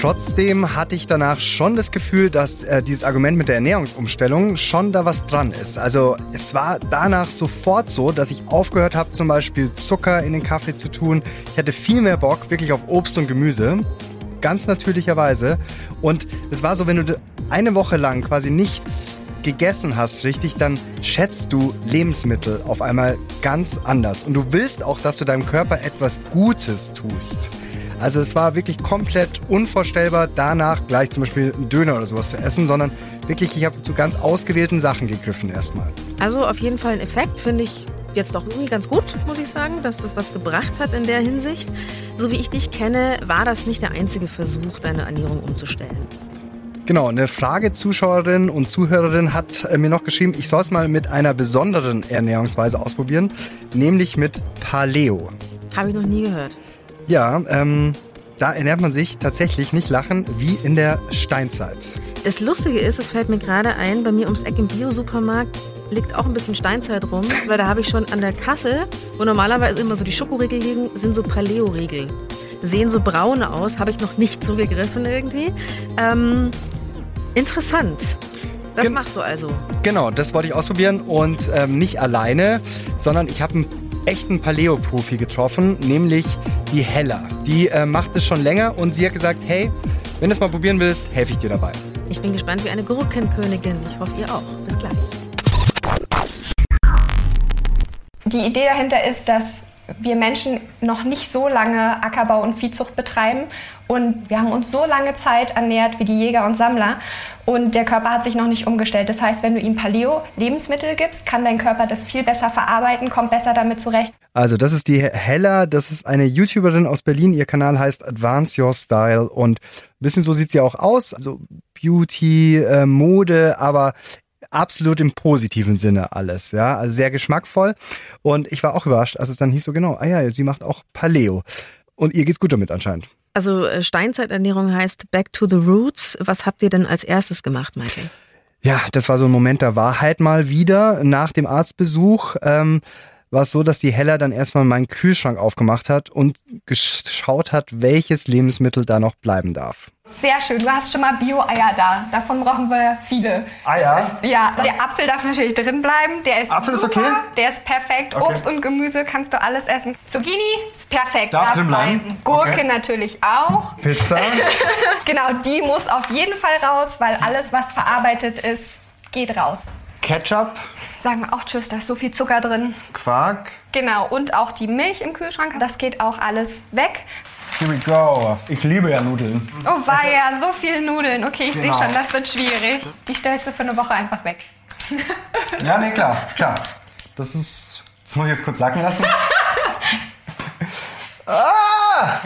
Speaker 4: Trotzdem hatte ich danach schon das Gefühl, dass äh, dieses Argument mit der Ernährungsumstellung schon da was dran ist. Also es war danach sofort so, dass ich aufgehört habe, zum Beispiel Zucker in den Kaffee zu tun. Ich hatte viel mehr Bock wirklich auf Obst und Gemüse. Ganz natürlicherweise. Und es war so, wenn du eine Woche lang quasi nichts gegessen hast, richtig, dann schätzt du Lebensmittel auf einmal ganz anders. Und du willst auch, dass du deinem Körper etwas Gutes tust. Also es war wirklich komplett unvorstellbar, danach gleich zum Beispiel einen Döner oder sowas zu essen, sondern wirklich, ich habe zu ganz ausgewählten Sachen gegriffen erstmal.
Speaker 3: Also auf jeden Fall ein Effekt, finde ich jetzt doch irgendwie ganz gut, muss ich sagen, dass das was gebracht hat in der Hinsicht. So wie ich dich kenne, war das nicht der einzige Versuch, deine Ernährung umzustellen.
Speaker 4: Genau, eine Frage-Zuschauerin und Zuhörerin hat äh, mir noch geschrieben, ich soll es mal mit einer besonderen Ernährungsweise ausprobieren, nämlich mit Paleo.
Speaker 3: Habe ich noch nie gehört.
Speaker 4: Ja, ähm, da ernährt man sich tatsächlich nicht lachen wie in der Steinzeit.
Speaker 3: Das Lustige ist, es fällt mir gerade ein, bei mir ums Eck im Bio-Supermarkt liegt auch ein bisschen Steinzeit rum, weil da habe ich schon an der Kasse, wo normalerweise immer so die Schokoriegel liegen, sind so Paleo-Riegel. Sehen so braun aus, habe ich noch nicht zugegriffen irgendwie. Ähm, interessant. Das
Speaker 4: Gen
Speaker 3: machst du also.
Speaker 4: Genau, das wollte ich ausprobieren und ähm, nicht alleine, sondern ich habe einen echten Paleo-Profi getroffen, nämlich die Hella. Die äh, macht es schon länger und sie hat gesagt, hey, wenn du es mal probieren willst, helfe ich dir dabei.
Speaker 3: Ich bin gespannt wie eine Gurkenkönigin. Ich hoffe, ihr auch. Bis gleich.
Speaker 10: Die Idee dahinter ist, dass wir Menschen noch nicht so lange Ackerbau und Viehzucht betreiben und wir haben uns so lange Zeit ernährt wie die Jäger und Sammler und der Körper hat sich noch nicht umgestellt. Das heißt, wenn du ihm Paleo-Lebensmittel gibst, kann dein Körper das viel besser verarbeiten, kommt besser damit zurecht.
Speaker 4: Also das ist die Hella, das ist eine YouTuberin aus Berlin. Ihr Kanal heißt Advance Your Style und ein bisschen so sieht sie auch aus. Also Beauty, äh, Mode, aber absolut im positiven Sinne alles, ja, also sehr geschmackvoll und ich war auch überrascht, als es dann hieß so genau, ah ja, sie macht auch Paleo und ihr geht's gut damit anscheinend.
Speaker 3: Also äh, Steinzeiternährung heißt Back to the Roots. Was habt ihr denn als erstes gemacht, Michael?
Speaker 4: Ja, das war so ein Moment der Wahrheit mal wieder nach dem Arztbesuch. Ähm, war es so, dass die Hella dann erstmal meinen Kühlschrank aufgemacht hat und geschaut hat, welches Lebensmittel da noch bleiben darf.
Speaker 10: Sehr schön, du hast schon mal Bio-Eier da. Davon brauchen wir viele.
Speaker 5: Eier?
Speaker 10: Ist, ja, der Apfel darf natürlich drin bleiben. Der ist
Speaker 5: Apfel ist
Speaker 10: super,
Speaker 5: okay?
Speaker 10: Der ist perfekt.
Speaker 5: Okay.
Speaker 10: Obst und Gemüse kannst du alles essen. Zucchini ist perfekt.
Speaker 5: Darf drin bleiben?
Speaker 10: Gurke
Speaker 5: Okay.
Speaker 10: natürlich auch.
Speaker 5: Pizza?
Speaker 10: genau, die muss auf jeden Fall raus, weil alles, was verarbeitet ist, geht raus.
Speaker 5: Ketchup?
Speaker 10: Sagen wir auch Tschüss, da ist so viel Zucker drin.
Speaker 5: Quark?
Speaker 10: Genau, und auch die Milch im Kühlschrank, das geht auch alles weg.
Speaker 5: Here we go. Ich liebe ja Nudeln.
Speaker 10: Oh, war ja so viel Nudeln. Okay, ich
Speaker 5: Genau.
Speaker 10: sehe schon, das wird schwierig. Die stellst du für eine Woche einfach weg.
Speaker 5: Ja, nee, klar, klar. Das ist. Das muss ich jetzt kurz sacken lassen. ah!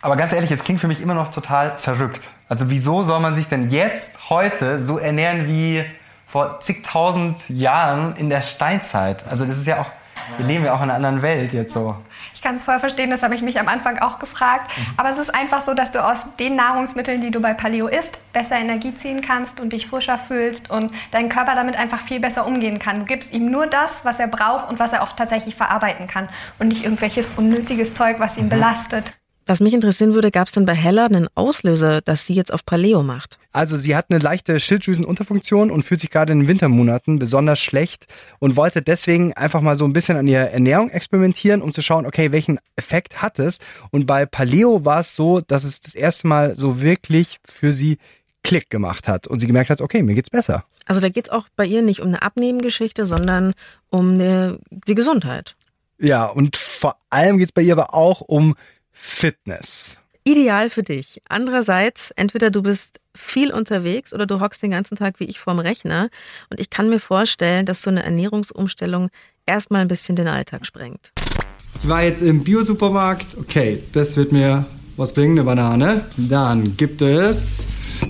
Speaker 5: Aber ganz ehrlich, es klingt für mich immer noch total verrückt. Also wieso soll man sich denn jetzt, heute, so ernähren wie vor zigtausend Jahren in der Steinzeit? Also das ist ja auch, wir leben ja auch in einer anderen Welt jetzt so.
Speaker 10: Ich kann es voll verstehen, das habe ich mich am Anfang auch gefragt. Aber es ist einfach so, dass du aus den Nahrungsmitteln, die du bei Paleo isst, besser Energie ziehen kannst und dich frischer fühlst und dein Körper damit einfach viel besser umgehen kann. Du gibst ihm nur das, was er braucht und was er auch tatsächlich verarbeiten kann und nicht irgendwelches unnötiges Zeug, was ihn belastet.
Speaker 3: Was mich interessieren würde, gab es denn bei Hella einen Auslöser, dass sie jetzt auf Paleo macht?
Speaker 4: Also sie hat eine leichte Schilddrüsenunterfunktion und fühlt sich gerade in den Wintermonaten besonders schlecht und wollte deswegen einfach mal so ein bisschen an ihrer Ernährung experimentieren, um zu schauen, okay, welchen Effekt hat es? Und bei Paleo war es so, dass es das erste Mal so wirklich für sie Klick gemacht hat und sie gemerkt hat, okay, mir geht's besser.
Speaker 3: Also da geht's auch bei ihr nicht um eine Abnehmgeschichte, sondern um eine, die Gesundheit.
Speaker 4: Ja, und vor allem geht's bei ihr aber auch um Fitness.
Speaker 3: Ideal für dich. Andererseits, entweder du bist viel unterwegs oder du hockst den ganzen Tag wie ich vorm Rechner. Und ich kann mir vorstellen, dass so eine Ernährungsumstellung erstmal ein bisschen den Alltag sprengt.
Speaker 11: Ich war jetzt im Bio-Supermarkt. Okay, das wird mir was bringen, eine Banane. Dann gibt es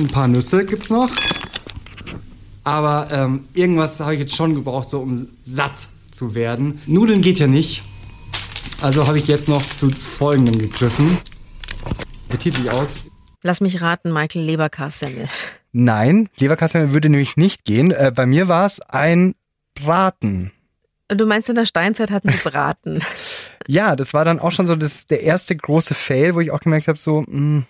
Speaker 11: ein paar Nüsse gibt's noch. Aber ähm, irgendwas habe ich jetzt schon gebraucht, so um satt zu werden. Nudeln geht ja nicht. Also habe ich jetzt noch zu folgendem gegriffen. Appetitlich aus.
Speaker 3: Lass mich raten, Michael Leberkassemmel.
Speaker 4: Nein, Leberkassemmel würde nämlich nicht gehen. Äh, bei mir war es ein Braten.
Speaker 3: Du meinst, in der Steinzeit hatten sie Braten.
Speaker 4: Ja, das war dann auch schon so das, der erste große Fail, wo ich auch gemerkt habe, so, mh,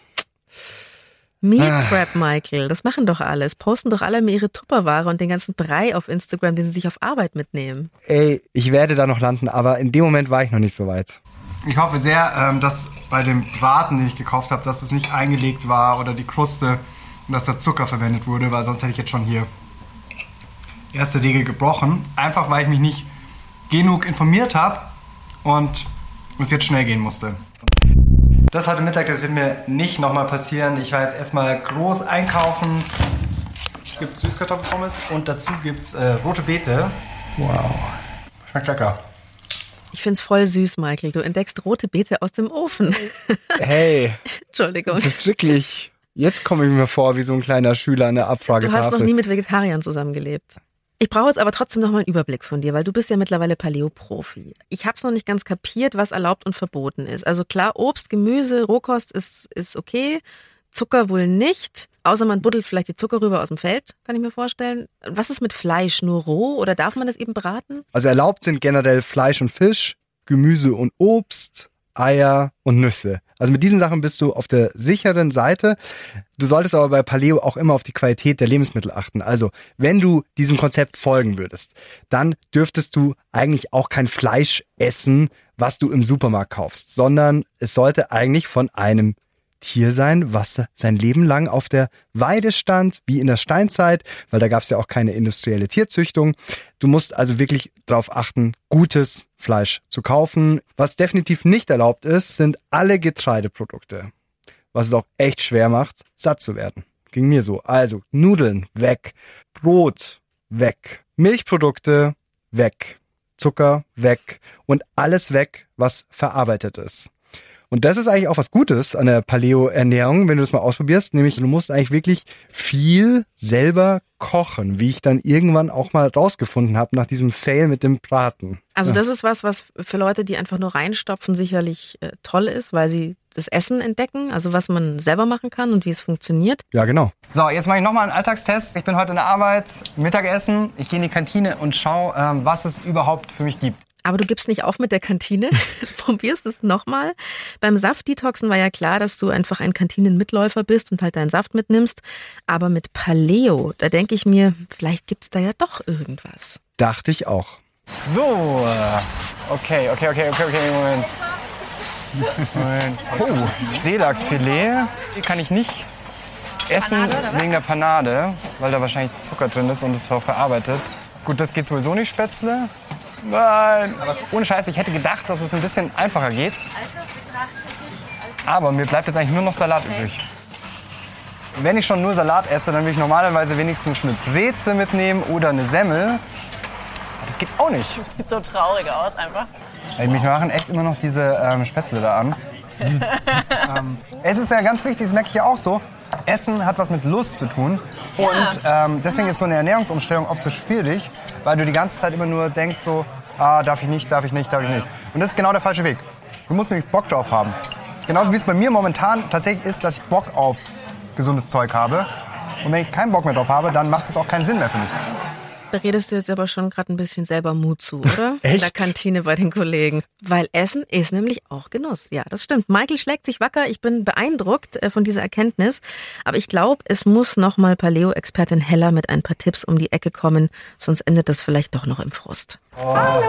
Speaker 3: Meal
Speaker 4: Ah.
Speaker 3: Prep, Michael, das machen doch alles. Posten doch alle mir ihre Tupperware und den ganzen Brei auf Instagram, den sie sich auf Arbeit mitnehmen.
Speaker 4: Ey, ich werde da noch landen, aber in dem Moment war ich noch nicht so weit.
Speaker 5: Ich hoffe sehr, ähm, dass bei dem Braten, den ich gekauft habe, dass es nicht eingelegt war oder die Kruste und dass da Zucker verwendet wurde, weil sonst hätte ich jetzt schon hier erste Regel gebrochen. Einfach weil ich mich nicht genug informiert habe und es jetzt schnell gehen musste. Das heute Mittag, das wird mir nicht nochmal passieren. Ich war jetzt erstmal groß einkaufen. Es gibt Süßkartoffelpommes und dazu gibt es äh, rote Beete. Wow. Schmeckt lecker.
Speaker 3: Ich find's voll süß, Michael. Du entdeckst rote Beete aus dem Ofen.
Speaker 4: Hey,
Speaker 3: Entschuldigung.
Speaker 4: das ist wirklich. Jetzt komme ich mir vor wie so ein kleiner Schüler an der
Speaker 3: Du hast
Speaker 4: Abfragetafel.
Speaker 3: noch nie mit Vegetariern zusammengelebt. Ich brauche jetzt aber trotzdem noch mal einen Überblick von dir, weil du bist ja mittlerweile Paleo-Profi. Ich habe es noch nicht ganz kapiert, was erlaubt und verboten ist. Also klar, Obst, Gemüse, Rohkost ist, ist okay, Zucker wohl nicht. Außer man buddelt vielleicht die Zuckerrübe aus dem Feld, kann ich mir vorstellen. Was ist mit Fleisch? Nur roh oder darf man das eben braten?
Speaker 4: Also erlaubt sind generell Fleisch und Fisch, Gemüse und Obst, Eier und Nüsse. Also mit diesen Sachen bist du auf der sicheren Seite. Du solltest aber bei Paleo auch immer auf die Qualität der Lebensmittel achten. Also wenn du diesem Konzept folgen würdest, dann dürftest du eigentlich auch kein Fleisch essen, was du im Supermarkt kaufst, sondern es sollte eigentlich von einem Tier sein, was sein Leben lang auf der Weide stand, wie in der Steinzeit, weil da gab es ja auch keine industrielle Tierzüchtung. Du musst also wirklich darauf achten, gutes Fleisch zu kaufen. Was definitiv nicht erlaubt ist, sind alle Getreideprodukte, was es auch echt schwer macht, satt zu werden. Ging mir so. Also Nudeln weg, Brot weg, Milchprodukte weg, Zucker weg und alles weg, was verarbeitet ist. Und das ist eigentlich auch was Gutes an der Paleo-Ernährung, wenn du das mal ausprobierst. Nämlich, du musst eigentlich wirklich viel selber kochen, wie ich dann irgendwann auch mal rausgefunden habe nach diesem Fail mit dem Braten.
Speaker 3: Also
Speaker 4: Ja.
Speaker 3: das ist was, was für Leute, die einfach nur reinstopfen, sicherlich äh, toll ist, weil sie das Essen entdecken, also was man selber machen kann und wie es funktioniert.
Speaker 4: Ja, genau.
Speaker 5: So, jetzt mache ich nochmal einen Alltagstest. Ich bin heute in der Arbeit, Mittagessen. Ich gehe in die Kantine und schaue, ähm, was es überhaupt für mich gibt.
Speaker 3: Aber du gibst nicht auf mit der Kantine. Probierst es nochmal. Beim Saftdetoxen war ja klar, dass du einfach ein Kantinenmitläufer bist und halt deinen Saft mitnimmst. Aber mit Paleo, da denke ich mir, vielleicht gibt's da ja doch irgendwas.
Speaker 4: Dachte ich auch.
Speaker 5: So, äh, okay, okay, okay, okay, okay, Moment. Moment. Oh, Seelachsfilet kann ich nicht essen wegen der Panade, weil da wahrscheinlich Zucker drin ist und es auch verarbeitet. Gut, das geht sowieso nicht, Spätzle. Nein, ohne Scheiß, ich hätte gedacht, dass es ein bisschen einfacher geht. Aber mir bleibt jetzt eigentlich nur noch Salat übrig. Wenn ich schon nur Salat esse, dann will ich normalerweise wenigstens eine Breze mitnehmen oder eine Semmel. Das geht auch nicht.
Speaker 9: Das sieht so traurig aus einfach.
Speaker 5: Ey, mich machen echt immer noch diese ähm, Spätzle da an. Ähm, es ist ja ganz wichtig, das merke ich ja auch so. Essen hat was mit Lust zu tun. Und ähm, deswegen ist so eine Ernährungsumstellung oft so schwierig, weil du die ganze Zeit immer nur denkst so, ah, darf ich nicht, darf ich nicht, darf ich nicht. Und das ist genau der falsche Weg. Du musst nämlich Bock drauf haben. Genauso wie es bei mir momentan tatsächlich ist, dass ich Bock auf gesundes Zeug habe. Und wenn ich keinen Bock mehr drauf habe, dann macht es auch keinen Sinn mehr für mich.
Speaker 3: Da redest du jetzt aber schon gerade ein bisschen selber Mut zu, oder?
Speaker 4: Echt?
Speaker 3: In der Kantine bei den Kollegen. Weil Essen ist nämlich auch Genuss. Ja, das stimmt. Michael schlägt sich wacker. Ich bin beeindruckt äh, von dieser Erkenntnis. Aber ich glaube, es muss nochmal Paleo-Expertin Hella mit ein paar Tipps um die Ecke kommen. Sonst endet das vielleicht doch noch im Frust.
Speaker 10: Hallo.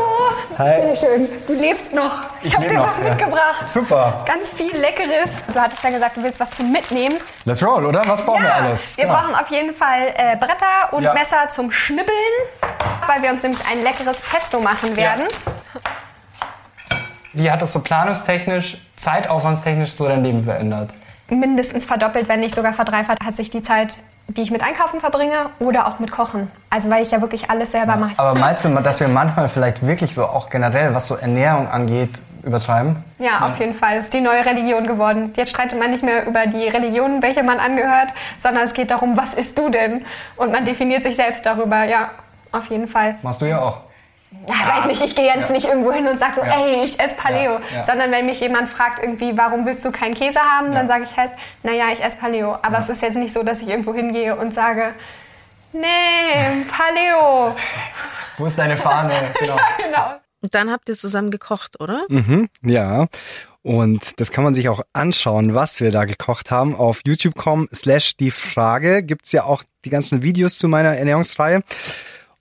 Speaker 10: Sehr schön. Du lebst noch. Ich,
Speaker 5: Ich
Speaker 10: habe dir was
Speaker 5: ja.
Speaker 10: mitgebracht.
Speaker 5: Super.
Speaker 10: Ganz viel Leckeres. Du hattest ja gesagt, du willst was zum Mitnehmen.
Speaker 5: Let's roll, oder? Was brauchen wir alles?
Speaker 10: Wir
Speaker 5: Genau.
Speaker 10: brauchen auf jeden Fall äh, Bretter und
Speaker 5: Ja.
Speaker 10: Messer zum Schnibbeln, weil wir uns nämlich ein leckeres Pesto machen werden.
Speaker 5: Wie hat das so planungstechnisch, zeitaufwandstechnisch so dein Leben verändert?
Speaker 10: Mindestens verdoppelt, wenn nicht sogar verdreifacht, hat sich die Zeit, die ich mit Einkaufen verbringe oder auch mit Kochen. Also weil ich ja wirklich alles selber mache.
Speaker 5: Aber meinst du, dass wir manchmal vielleicht wirklich so auch generell, was so Ernährung angeht, übertreiben?
Speaker 10: Ja, auf jeden Fall. Es ist die neue Religion geworden. Jetzt streitet man nicht mehr über die Religion, welche man angehört, sondern es geht darum, was isst du denn? Und man definiert sich selbst darüber. Ja, auf jeden Fall.
Speaker 5: Machst du ja auch.
Speaker 10: Ja, ich weiß nicht, ich gehe jetzt nicht irgendwo hin und sage so,
Speaker 5: Ja.
Speaker 10: ey, ich esse Paleo.
Speaker 5: Ja, ja.
Speaker 10: Sondern wenn mich jemand fragt irgendwie, warum willst du keinen Käse haben, dann sage ich halt, naja, ich esse Paleo. Aber es ist jetzt nicht so, dass ich irgendwo hingehe und sage, nee, Paleo.
Speaker 5: Wo ist deine Fahne? Genau.
Speaker 10: genau.
Speaker 3: Und dann habt ihr zusammen gekocht, oder?
Speaker 4: Mhm, ja. Und das kann man sich auch anschauen, was wir da gekocht haben. Auf youtube.com slash die Frage gibt's ja auch die ganzen Videos zu meiner Ernährungsreihe.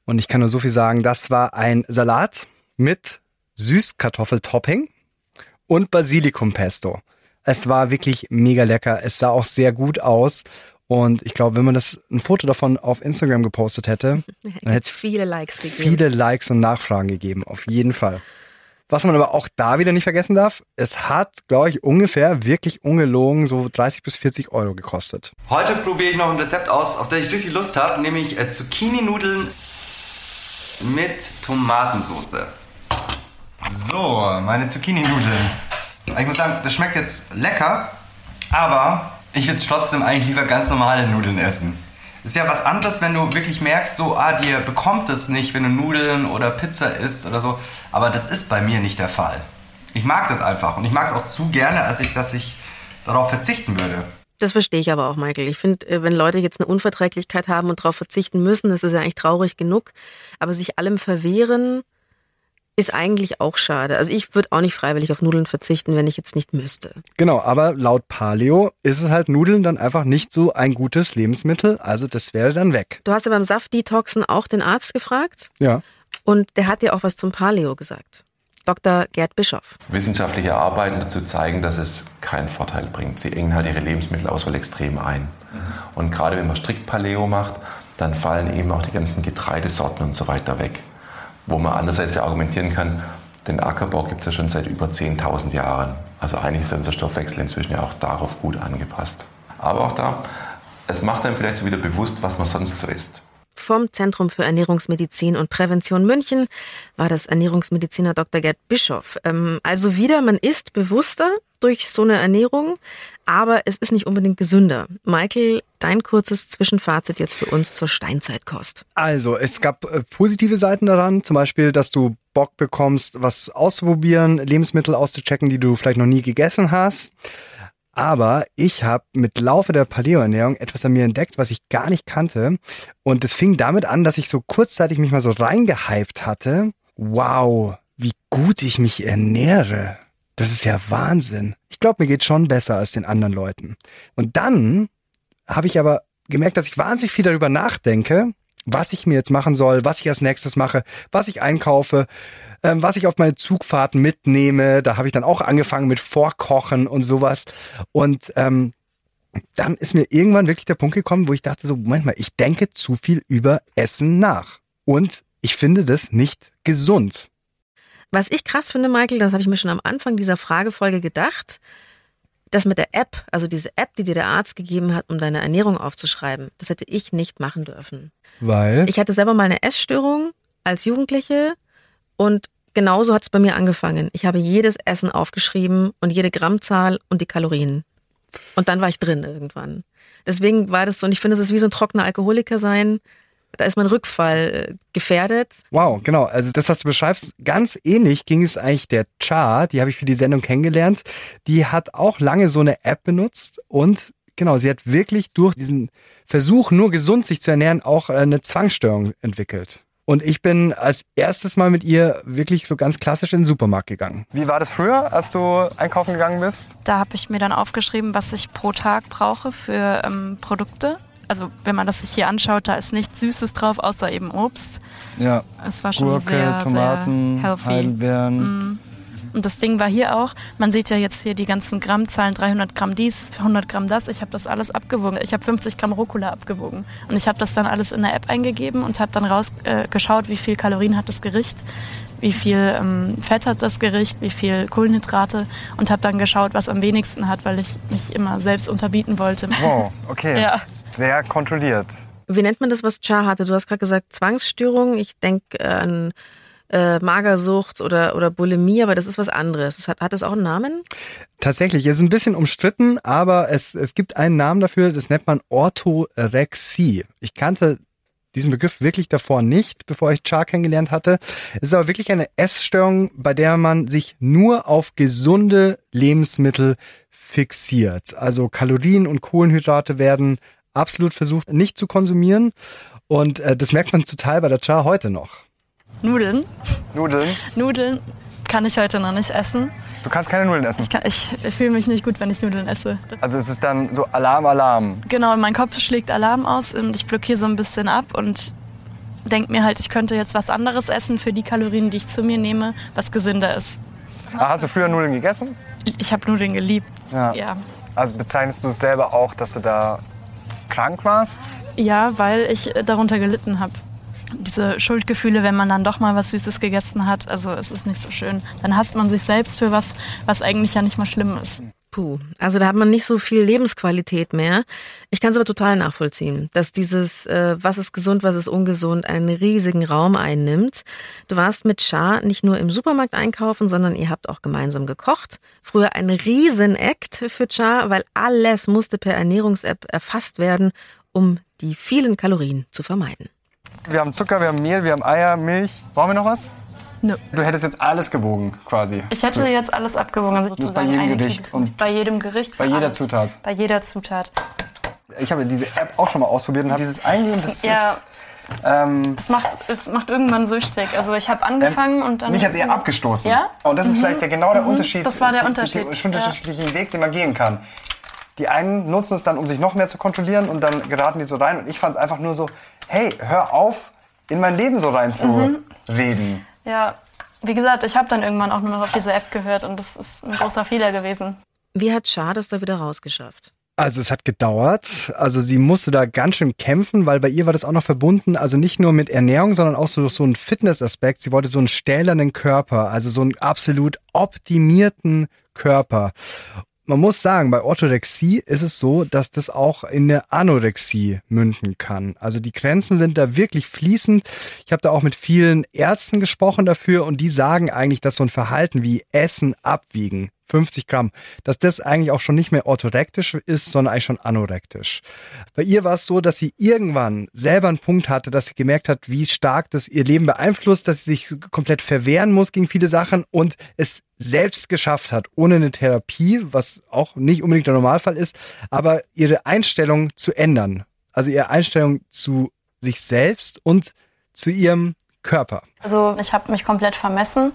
Speaker 4: Und ich kann nur so viel sagen, das war ein Salat mit Süßkartoffeltopping und Basilikumpesto. Es war wirklich mega lecker. Es sah auch sehr gut aus. Und ich glaube, wenn man das ein Foto davon auf Instagram gepostet hätte, dann hätte es
Speaker 3: viele Likes gegeben.
Speaker 4: viele Likes und Nachfragen gegeben. Auf jeden Fall. Was man aber auch da wieder nicht vergessen darf, es hat, glaube ich, ungefähr wirklich ungelogen so 30 bis 40 Euro gekostet.
Speaker 7: Heute probiere ich noch ein Rezept aus, auf das ich richtig Lust habe, nämlich äh, Zucchini-Nudeln mit Tomatensauce. So, meine Zucchini-Nudeln. Ich muss sagen, das schmeckt jetzt lecker, aber ich würde trotzdem eigentlich lieber ganz normale Nudeln essen. Ist ja was anderes, wenn du wirklich merkst, so, ah, dir bekommt es nicht, wenn du Nudeln oder Pizza isst oder so. Aber das ist bei mir nicht der Fall. Ich mag das einfach und ich mag es auch zu gerne, als ich, dass ich darauf verzichten würde.
Speaker 3: Das verstehe ich aber auch, Michael. Ich finde, äh, wenn Leute jetzt eine Unverträglichkeit haben und darauf verzichten müssen, das ist ja eigentlich traurig genug. Aber sich allem verwehren, ist eigentlich auch schade. Also ich würde auch nicht freiwillig auf Nudeln verzichten, wenn ich jetzt nicht müsste.
Speaker 4: Genau, aber laut Paleo ist es halt Nudeln dann einfach nicht so ein gutes Lebensmittel. Also das wäre dann weg.
Speaker 3: Du hast ja beim Saftdetoxen auch den Arzt gefragt
Speaker 4: Ja.
Speaker 3: und der hat dir auch was zum Paleo gesagt. Dr. Gerd Bischoff.
Speaker 6: Wissenschaftliche Arbeiten dazu zeigen, dass es keinen Vorteil bringt. Sie engen halt ihre Lebensmittelauswahl extrem ein. Und gerade wenn man strikt Paleo macht, dann fallen eben auch die ganzen Getreidesorten und so weiter weg. Wo man andererseits ja argumentieren kann, den Ackerbau gibt es ja schon seit über 10.000 Jahren. Also eigentlich ist unser Stoffwechsel inzwischen ja auch darauf gut angepasst. Aber auch da, es macht einem vielleicht so wieder bewusst, was man sonst so isst.
Speaker 3: Vom Zentrum für Ernährungsmedizin und Prävention München war das Ernährungsmediziner Dr. Gerd Bischoff. Ähm, also wieder, man isst bewusster durch so eine Ernährung, aber es ist nicht unbedingt gesünder. Michael, dein kurzes Zwischenfazit jetzt für uns zur Steinzeitkost.
Speaker 4: Also, es gab äh, positive Seiten daran, zum Beispiel, dass du Bock bekommst, was auszuprobieren, Lebensmittel auszuchecken, die du vielleicht noch nie gegessen hast. Aber ich habe mit Laufe der Paleo-Ernährung etwas an mir entdeckt, was ich gar nicht kannte. Und es fing damit an, dass ich so kurzzeitig mich mal so reingehypt hatte. Wow, wie gut ich mich ernähre. Das ist ja Wahnsinn. Ich glaube, mir geht schon besser als den anderen Leuten. Und dann habe ich aber gemerkt, dass ich wahnsinnig viel darüber nachdenke, was ich mir jetzt machen soll, was ich als nächstes mache, was ich einkaufe, ähm, was ich auf meine Zugfahrten mitnehme. Da habe ich dann auch angefangen mit Vorkochen und sowas. Und ähm, dann ist mir irgendwann wirklich der Punkt gekommen, wo ich dachte so, Moment mal, ich denke zu viel über Essen nach. Und ich finde das nicht gesund.
Speaker 3: Was ich krass finde, Michael, das habe ich mir schon am Anfang dieser Fragefolge gedacht, das mit der App, also diese App, die dir der Arzt gegeben hat, um deine Ernährung aufzuschreiben, das hätte ich nicht machen dürfen.
Speaker 4: Weil?
Speaker 3: Ich hatte selber mal eine Essstörung als Jugendliche und genauso hat es bei mir angefangen. Ich habe jedes Essen aufgeschrieben und jede Grammzahl und die Kalorien. Und dann war ich drin irgendwann. Deswegen war das so, und ich finde, es ist wie so ein trockener Alkoholiker sein. Da ist mein Rückfall äh, gefährdet.
Speaker 4: Wow, genau. Also das, was du beschreibst, ganz ähnlich ging es eigentlich der Char, die habe ich für die Sendung kennengelernt. Die hat auch lange so eine App benutzt und genau, sie hat wirklich durch diesen Versuch, nur gesund sich zu ernähren, auch äh, eine Zwangsstörung entwickelt. Und ich bin als erstes Mal mit ihr wirklich so ganz klassisch in den Supermarkt gegangen.
Speaker 12: Wie war das früher, als du einkaufen gegangen bist?
Speaker 13: Da habe ich mir dann aufgeschrieben, was ich pro Tag brauche für ähm, Produkte. Also wenn man das sich hier anschaut, da ist nichts Süßes drauf, außer eben Obst.
Speaker 12: Ja.
Speaker 13: Es war schon
Speaker 12: Gurke,
Speaker 13: sehr,
Speaker 12: Tomaten,
Speaker 13: sehr healthy.
Speaker 12: Heidelbeeren.
Speaker 13: Mm. Und das Ding war hier auch, man sieht ja jetzt hier die ganzen Grammzahlen, 300 Gramm dies, 100 Gramm das. Ich habe das alles abgewogen. Ich habe 50 Gramm Rucola abgewogen. Und ich habe das dann alles in der App eingegeben und habe dann rausgeschaut, äh, geschaut, wie viel Kalorien hat das Gericht, wie viel ähm, Fett hat das Gericht, wie viel Kohlenhydrate und habe dann geschaut, was am wenigsten hat, weil ich mich immer selbst unterbieten wollte.
Speaker 12: Wow, okay.
Speaker 13: Ja.
Speaker 12: Sehr kontrolliert.
Speaker 3: Wie nennt man das, was Char hatte? Du hast gerade gesagt Zwangsstörung. Ich denke äh, an äh, Magersucht oder, oder Bulimie, aber das ist was anderes. Das hat, hat das auch einen Namen?
Speaker 4: Tatsächlich, es ist ein bisschen umstritten, aber es, es gibt einen Namen dafür, das nennt man Orthorexie. Ich kannte diesen Begriff wirklich davor nicht, bevor ich Char kennengelernt hatte. Es ist aber wirklich eine Essstörung, bei der man sich nur auf gesunde Lebensmittel fixiert. Also Kalorien und Kohlenhydrate werden absolut versucht nicht zu konsumieren. Und äh, das merkt man total bei der Char heute noch.
Speaker 13: Nudeln.
Speaker 12: Nudeln?
Speaker 13: Nudeln kann ich heute noch nicht essen.
Speaker 12: Du kannst keine Nudeln essen.
Speaker 13: Ich, kann- ich fühle mich nicht gut, wenn ich Nudeln esse.
Speaker 12: Also es ist dann so Alarm, Alarm.
Speaker 13: Genau, mein Kopf schlägt Alarm aus und ich blockiere so ein bisschen ab und denke mir halt, ich könnte jetzt was anderes essen für die Kalorien, die ich zu mir nehme, was gesünder ist.
Speaker 12: Ah, hast du früher Nudeln gegessen?
Speaker 13: Ich habe Nudeln geliebt.
Speaker 12: Ja.
Speaker 13: Ja.
Speaker 12: Also bezeichnest du es selber auch, dass du da krank warst?
Speaker 13: Ja, weil ich äh, darunter gelitten habe. Diese Schuldgefühle, wenn man dann doch mal was Süßes gegessen hat, also es ist nicht so schön. Dann hasst man sich selbst für was, was eigentlich ja nicht mal schlimm ist.
Speaker 3: Puh, also da hat man nicht so viel Lebensqualität mehr. Ich kann es aber total nachvollziehen, dass dieses, äh, was ist gesund, was ist ungesund, einen riesigen Raum einnimmt. Du warst mit Char nicht nur im Supermarkt einkaufen, sondern ihr habt auch gemeinsam gekocht. Früher ein Riesen-Act für Char, weil alles musste per Ernährungs-App erfasst werden, um die vielen Kalorien zu vermeiden.
Speaker 12: Wir haben Zucker, wir haben Mehl, wir haben Eier, Milch. Brauchen wir noch was?
Speaker 13: Nö.
Speaker 12: Du hättest jetzt alles gewogen, quasi.
Speaker 13: Ich hätte jetzt alles abgewogen. Also
Speaker 12: Das bei
Speaker 13: sozusagen
Speaker 12: jedem Gericht und
Speaker 13: bei jedem Gericht.
Speaker 12: bei jeder
Speaker 13: alles.
Speaker 12: Zutat.
Speaker 13: Bei jeder Zutat.
Speaker 12: Ich habe diese App auch schon mal ausprobiert und habe dieses Eingeben, das
Speaker 13: Ja.
Speaker 12: ist... Ähm,
Speaker 13: Das macht, es macht irgendwann süchtig. Also ich habe angefangen und dann.
Speaker 12: mich hat eher abgestoßen.
Speaker 13: Ja?
Speaker 12: Und das ist
Speaker 13: Mhm.
Speaker 12: vielleicht der, genau der
Speaker 13: Mhm.
Speaker 12: Unterschied.
Speaker 13: Das war der
Speaker 12: die-
Speaker 13: Unterschied.
Speaker 12: Die, die unterschiedlichen Weg, den man gehen kann. Die einen nutzen es dann, um sich noch mehr zu kontrollieren und dann geraten die so rein. Und ich fand es einfach nur so, hey, hör auf, in mein Leben so rein zu
Speaker 13: Mhm.
Speaker 12: reden.
Speaker 13: Ja, wie gesagt, ich habe dann irgendwann auch nur noch auf diese App gehört und das ist ein großer Fehler gewesen.
Speaker 3: Wie hat Char das da wieder rausgeschafft?
Speaker 4: Also es hat gedauert. Also sie musste da ganz schön kämpfen, weil bei ihr war das auch noch verbunden, also nicht nur mit Ernährung, sondern auch so, so ein Fitnessaspekt. Sie wollte so einen stählernen Körper, also so einen absolut optimierten Körper. Man muss sagen, bei Orthorexie ist es so, dass das auch in eine Anorexie münden kann. Also die Grenzen sind da wirklich fließend. Ich habe da auch mit vielen Ärzten gesprochen dafür und die sagen eigentlich, dass so ein Verhalten wie Essen, Abwiegen, 50 Gramm, dass das eigentlich auch schon nicht mehr orthorektisch ist, sondern eigentlich schon anorektisch. Bei ihr war es so, dass sie irgendwann selber einen Punkt hatte, dass sie gemerkt hat, wie stark das ihr Leben beeinflusst, dass sie sich komplett verwehren muss gegen viele Sachen und es selbst geschafft hat, ohne eine Therapie, was auch nicht unbedingt der Normalfall ist, aber ihre Einstellung zu ändern. Also ihre Einstellung zu sich selbst und zu ihrem Körper.
Speaker 13: Also ich habe mich komplett vermessen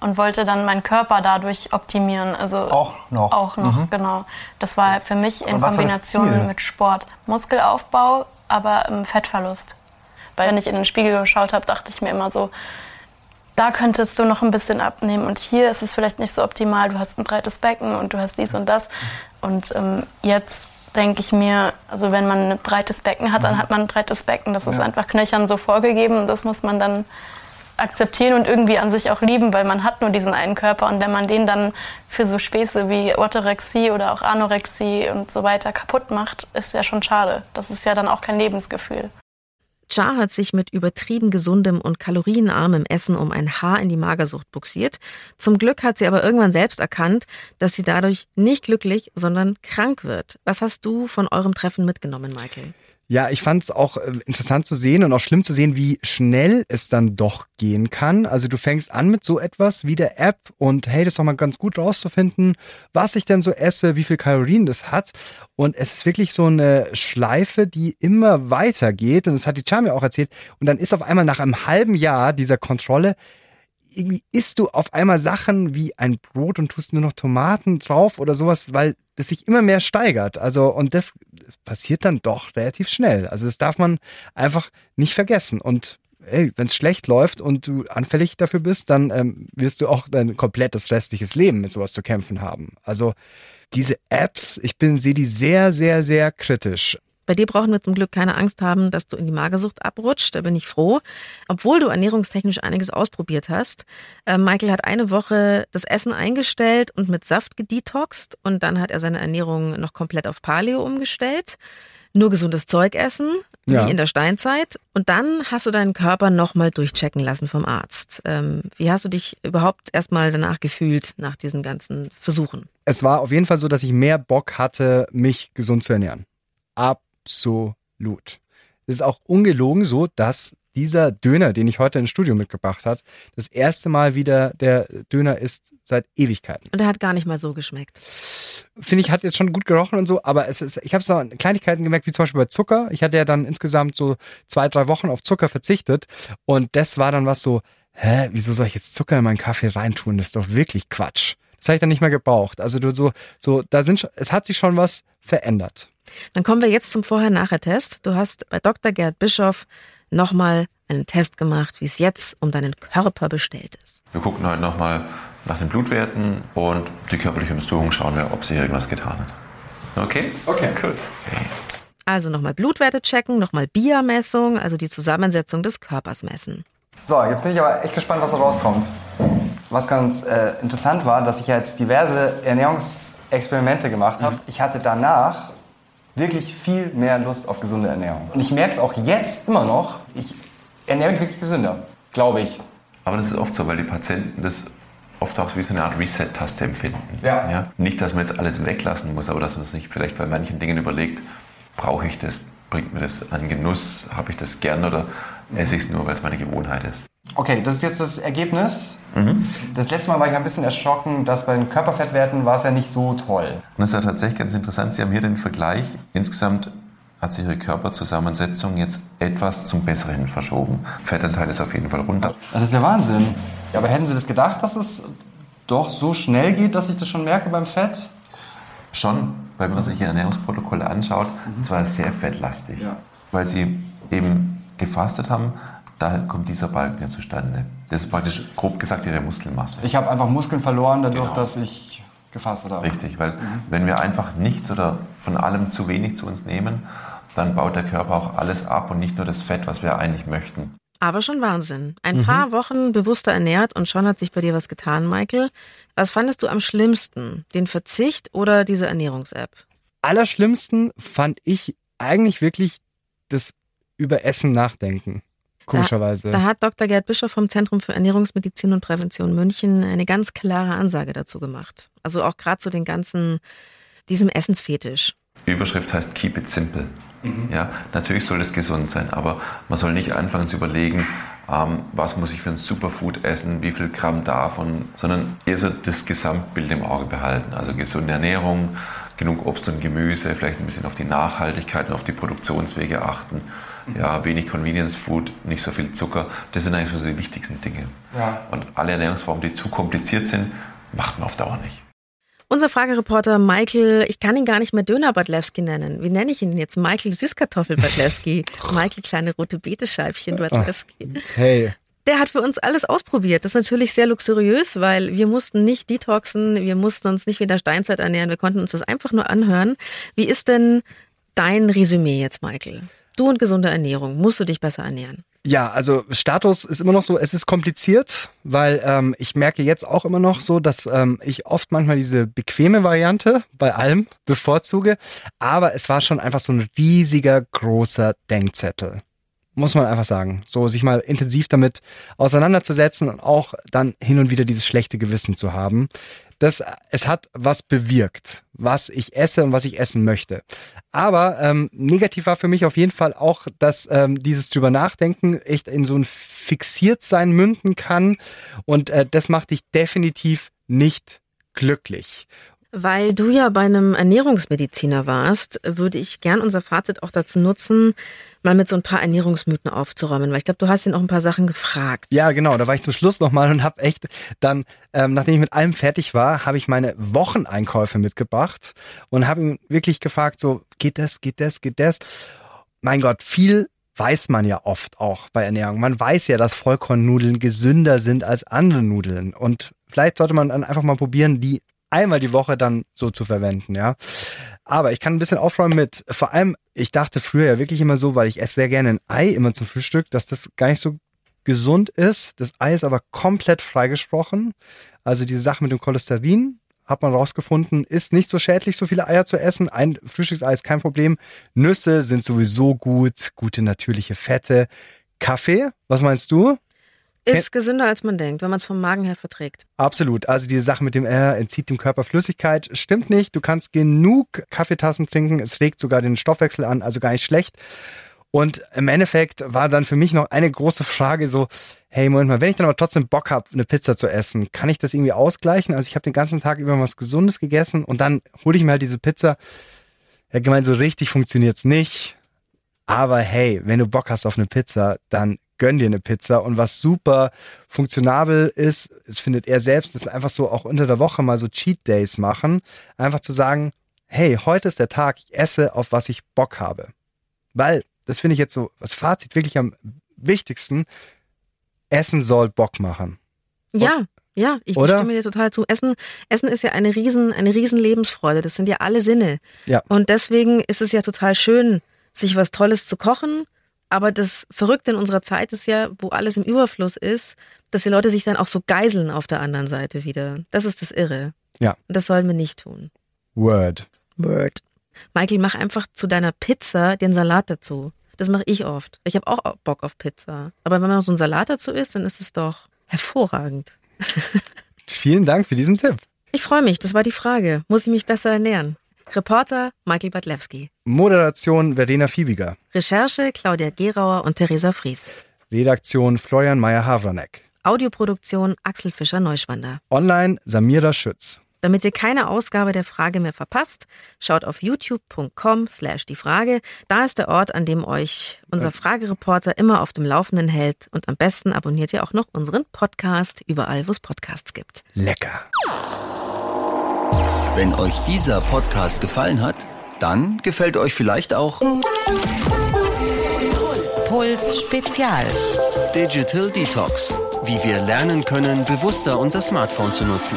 Speaker 13: und wollte dann meinen Körper dadurch optimieren. Also
Speaker 12: Auch noch.
Speaker 13: Auch noch,
Speaker 12: Mhm.
Speaker 13: genau. Das war für mich in? Kombination mit Sport. Muskelaufbau, aber ähm, Fettverlust. Weil wenn ich in den Spiegel geschaut habe, dachte ich mir immer so, da könntest du noch ein bisschen abnehmen und hier ist es vielleicht nicht so optimal. Du hast ein breites Becken und du hast dies und das. Und ähm, jetzt denke ich mir, also wenn man ein breites Becken hat, dann hat man ein breites Becken. Das ist
Speaker 14: Ja.
Speaker 13: einfach knöchern so vorgegeben und das muss man dann akzeptieren und irgendwie an sich auch lieben, weil man hat nur diesen einen Körper und wenn man den dann für so Späße wie Orthorexie oder auch Anorexie und so weiter kaputt macht, ist ja schon schade. Das ist ja dann auch kein Lebensgefühl.
Speaker 3: Char hat sich mit übertrieben gesundem und kalorienarmem Essen um ein Haar in die Magersucht buxiert. Zum Glück hat sie aber irgendwann selbst erkannt, dass sie dadurch nicht glücklich, sondern krank wird. Was hast du von eurem Treffen mitgenommen, Michael?
Speaker 4: Ja, ich fand es auch äh, interessant zu sehen und auch schlimm zu sehen, wie schnell es dann doch gehen kann. Also du fängst an mit so etwas wie der App und hey, das ist doch mal ganz gut rauszufinden, was ich denn so esse, wie viel Kalorien das hat. Und es ist wirklich so eine Schleife, die immer weitergeht. Und das hat die Charme auch erzählt. Und dann ist auf einmal nach einem halben Jahr dieser Kontrolle irgendwie isst du auf einmal Sachen wie ein Brot und tust nur noch Tomaten drauf oder sowas, weil das sich immer mehr steigert. Also, und das passiert dann doch relativ schnell. Also, das darf man einfach nicht vergessen. Und wenn es schlecht läuft und du anfällig dafür bist, dann ähm, wirst du auch dein komplettes restliches Leben mit sowas zu kämpfen haben. Also, diese Apps, ich bin, sehe die sehr, sehr, sehr kritisch.
Speaker 3: Bei dir brauchen wir zum Glück keine Angst haben, dass du in die Magersucht abrutscht. Da bin ich froh. Obwohl du ernährungstechnisch einiges ausprobiert hast. Äh, Michael hat eine Woche das Essen eingestellt und mit Saft gedetoxt. Und dann hat er seine Ernährung noch komplett auf Paleo umgestellt. Nur gesundes Zeug essen,
Speaker 4: Ja.
Speaker 3: wie in der Steinzeit. Und dann hast du deinen Körper nochmal durchchecken lassen vom Arzt. Ähm, wie hast du dich überhaupt erstmal danach gefühlt, nach diesen ganzen Versuchen?
Speaker 4: es war auf jeden Fall so, dass ich mehr Bock hatte, mich gesund zu ernähren. Absolut. Es ist auch ungelogen so, dass dieser Döner, den ich heute ins Studio mitgebracht hat, das erste Mal wieder der Döner ist seit Ewigkeiten.
Speaker 3: Und er hat gar nicht mal so geschmeckt.
Speaker 4: Finde ich, hat jetzt schon gut gerochen und so, aber es ist, ich habe so an Kleinigkeiten gemerkt, wie zum Beispiel bei Zucker. Ich hatte ja dann insgesamt so zwei, drei Wochen auf Zucker verzichtet und das war dann was so hä, wieso soll ich jetzt Zucker in meinen Kaffee reintun? Das ist doch wirklich Quatsch. Das habe ich dann nicht mehr gebraucht. Also du so, so, da sind schon, es hat sich schon was verändert.
Speaker 3: Dann kommen wir jetzt zum Vorher-Nachher-Test. Du hast bei Dr. Gerd Bischoff nochmal einen Test gemacht, wie es jetzt um deinen Körper bestellt ist.
Speaker 6: Wir gucken heute nochmal nach den Blutwerten und die körperliche Untersuchung schauen wir, ob sich irgendwas getan hat. Okay?
Speaker 12: Okay.
Speaker 6: Cool.
Speaker 3: Also nochmal Blutwerte checken, nochmal BIA-Messung, also die Zusammensetzung des Körpers messen.
Speaker 12: So, jetzt bin ich aber echt gespannt, was da rauskommt. Was ganz äh, interessant war, dass ich ja jetzt diverse Ernährungsexperimente gemacht habe. Ich hatte danach wirklich viel mehr Lust auf gesunde Ernährung. Und ich merke es auch jetzt immer noch. Ich ernähre mich wirklich gesünder, glaube ich.
Speaker 6: Aber das ist oft so, weil die Patienten das oft auch wie so eine Art Reset-Taste empfinden.
Speaker 12: Ja.
Speaker 6: Nicht, dass man jetzt alles weglassen muss, aber dass man sich vielleicht bei manchen Dingen überlegt, brauche ich das, bringt mir das an Genuss, habe ich das gern oder esse ich es nur, weil es meine Gewohnheit ist.
Speaker 12: Okay, das ist jetzt das Ergebnis. Das letzte Mal war ich ein bisschen erschrocken, dass bei den Körperfettwerten war es ja nicht so toll.
Speaker 6: Und das ist ja tatsächlich ganz interessant. Sie haben hier den Vergleich. Insgesamt hat sich Ihre Körperzusammensetzung jetzt etwas zum Besseren verschoben. Fettanteil ist auf jeden Fall runter.
Speaker 12: Das ist ja Wahnsinn. Ja, aber hätten Sie das gedacht, dass es doch so schnell geht, dass ich das schon merke beim Fett?
Speaker 6: Schon, weil wenn man sich Ihr Ernährungsprotokoll anschaut, es war sehr fettlastig. Weil Sie eben gefastet haben, daher kommt dieser Balken ja zustande. Das ist praktisch, grob gesagt, Ihre Muskelmasse.
Speaker 12: Ich habe einfach Muskeln verloren dadurch,
Speaker 6: Genau.
Speaker 12: dass ich gefastet habe.
Speaker 6: Richtig, weil wenn wir einfach nichts oder von allem zu wenig zu uns nehmen, dann baut der Körper auch alles ab und nicht nur das Fett, was wir eigentlich möchten.
Speaker 3: Aber schon Wahnsinn. Ein
Speaker 6: Mhm.
Speaker 3: paar Wochen bewusster ernährt und schon hat sich bei dir was getan, Michael. Was fandest du am schlimmsten? Den Verzicht oder diese Ernährungs-App?
Speaker 4: Allerschlimmsten fand ich eigentlich wirklich das über Essen nachdenken. Komischerweise.
Speaker 3: Da, da hat Dr. Gerd Bischof vom Zentrum für Ernährungsmedizin und Prävention München eine ganz klare Ansage dazu gemacht. Also auch gerade zu den ganzen, diesem Essensfetisch.
Speaker 6: Überschrift heißt Keep it simple. Ja, natürlich soll es gesund sein, aber man soll nicht anfangen zu überlegen, ähm, was muss ich für ein Superfood essen, wie viel Gramm davon, sondern eher so das Gesamtbild im Auge behalten. Also gesunde Ernährung, genug Obst und Gemüse, vielleicht ein bisschen auf die Nachhaltigkeit und auf die Produktionswege achten. Ja, wenig Convenience Food, nicht so viel Zucker. Das sind eigentlich so die wichtigsten Dinge.
Speaker 12: Ja.
Speaker 6: Und alle Ernährungsformen, die zu kompliziert sind, macht man auf Dauer nicht.
Speaker 3: Unser Fragereporter Michael, ich kann ihn gar nicht mehr Döner Badlewski nennen. Wie nenne ich ihn jetzt? Michael Süßkartoffel Badlewski. Michael kleine rote Betescheibchen Badlewski.
Speaker 4: Hey.
Speaker 3: Der hat für uns alles ausprobiert. Das ist natürlich sehr luxuriös, weil wir mussten nicht detoxen, wir mussten uns nicht wie in der Steinzeit ernähren, wir konnten uns das einfach nur anhören. Wie ist denn dein Resümee jetzt, Michael? Du und gesunde Ernährung, musst du dich besser ernähren?
Speaker 4: Ja, also Status ist immer noch so, es ist kompliziert, weil ähm, ich merke jetzt auch immer noch so, dass ähm, ich oft manchmal diese bequeme Variante bei allem bevorzuge, aber es war schon einfach so ein riesiger, großer Denkzettel. Muss man einfach sagen. So sich mal intensiv damit auseinanderzusetzen und auch dann hin und wieder dieses schlechte Gewissen zu haben. Das, es hat was bewirkt, was ich esse und was ich essen möchte. Aber ähm, negativ war für mich auf jeden Fall auch, dass ähm, dieses drüber nachdenken echt in so ein Fixiertsein münden kann. Und äh, das macht dich definitiv nicht glücklich.
Speaker 3: Weil du ja bei einem Ernährungsmediziner warst, würde ich gern unser Fazit auch dazu nutzen, mal mit so ein paar Ernährungsmythen aufzuräumen, weil ich glaube, du hast ihn auch ein paar Sachen gefragt.
Speaker 4: Ja, genau. Da war ich zum Schluss nochmal und habe echt dann, ähm, nachdem ich mit allem fertig war, habe ich meine Wocheneinkäufe mitgebracht und habe ihn wirklich gefragt, so, geht das, geht das, geht das? Mein Gott, viel weiß man ja oft auch bei Ernährung. Man weiß ja, dass Vollkornnudeln gesünder sind als andere Nudeln. Und vielleicht sollte man dann einfach mal probieren, die einmal die Woche dann so zu verwenden, ja. Aber ich kann ein bisschen aufräumen mit, vor allem, ich dachte früher ja wirklich immer so, weil ich esse sehr gerne ein Ei immer zum Frühstück, dass das gar nicht so gesund ist. Das Ei ist aber komplett freigesprochen. Also diese Sache mit dem Cholesterin hat man rausgefunden, ist nicht so schädlich, so viele Eier zu essen. Ein Frühstücksei ist kein Problem. Nüsse sind sowieso gut, gute natürliche Fette. Kaffee, was meinst du?
Speaker 3: Ist gesünder, als man denkt, wenn man es vom Magen her verträgt.
Speaker 4: Absolut. Also diese Sache mit dem er entzieht dem Körper Flüssigkeit stimmt nicht. Du kannst genug Kaffeetassen trinken. Es regt sogar den Stoffwechsel an, also gar nicht schlecht. Und im Endeffekt war dann für mich noch eine große Frage so, hey, Moment mal, wenn ich dann aber trotzdem Bock habe, eine Pizza zu essen, kann ich das irgendwie ausgleichen? Also ich habe den ganzen Tag über was Gesundes gegessen und dann hole ich mir halt diese Pizza. Ja, gemeint, so richtig funktioniert's nicht. Aber hey, wenn du Bock hast auf eine Pizza, dann gönn dir eine Pizza. Und was super funktionabel ist, das findet er selbst, ist einfach so auch unter der Woche mal so Cheat Days machen. Einfach zu sagen, hey, heute ist der Tag, ich esse, auf was ich Bock habe. Weil, das finde ich jetzt so, das Fazit wirklich am wichtigsten, Essen soll Bock machen.
Speaker 3: Ja, ja, ich
Speaker 4: Oder?
Speaker 3: stimme dir total zu. Essen, Essen ist ja eine riesen, eine riesen Lebensfreude. Das sind ja alle Sinne.
Speaker 4: Ja.
Speaker 3: Und deswegen ist es ja total schön, sich was Tolles zu kochen. Aber das Verrückte in unserer Zeit ist ja, wo alles im Überfluss ist, dass die Leute sich dann auch so geiseln auf der anderen Seite wieder. Das ist das Irre.
Speaker 4: Ja.
Speaker 3: Und das sollen wir nicht tun.
Speaker 4: Word.
Speaker 3: Word. Michael, mach einfach zu deiner Pizza den Salat dazu. Das mache ich oft. Ich habe auch Bock auf Pizza. Aber wenn man so einen Salat dazu isst, dann ist es doch hervorragend.
Speaker 4: Vielen Dank für diesen Tipp.
Speaker 3: Ich freue mich, das war die Frage. Muss ich mich besser ernähren? Reporter Michael Badlewski.
Speaker 4: Moderation Verena Fiebiger.
Speaker 3: Recherche Claudia Gerauer und Theresa Fries.
Speaker 4: Redaktion Florian Meyer-Havranek.
Speaker 3: Audioproduktion Axel Fischer-Neuschwander.
Speaker 4: Online Samira Schütz.
Speaker 3: Damit ihr keine Ausgabe der Frage mehr verpasst, schaut auf youtube.com slash die Frage. Da ist der Ort, an dem euch unser Fragereporter immer auf dem Laufenden hält. Und am besten abonniert ihr auch noch unseren Podcast überall, wo es Podcasts gibt.
Speaker 4: Lecker.
Speaker 1: Wenn euch dieser Podcast gefallen hat, dann gefällt euch vielleicht auch
Speaker 2: Puls Spezial.
Speaker 1: Digital Detox. Wie wir lernen können, bewusster unser Smartphone zu nutzen.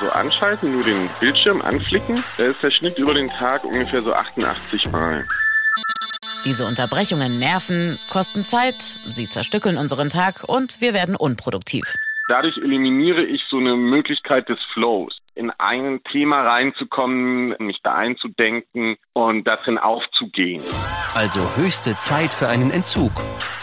Speaker 14: So anschalten, nur den Bildschirm anflicken, da ist der Schnitt über den Tag ungefähr so 88 Mal.
Speaker 2: Diese Unterbrechungen nerven, kosten Zeit, sie zerstückeln unseren Tag und wir werden unproduktiv.
Speaker 14: Dadurch eliminiere ich so eine Möglichkeit des Flows, in ein Thema reinzukommen, mich da einzudenken und darin aufzugehen.
Speaker 1: Also höchste Zeit für einen Entzug.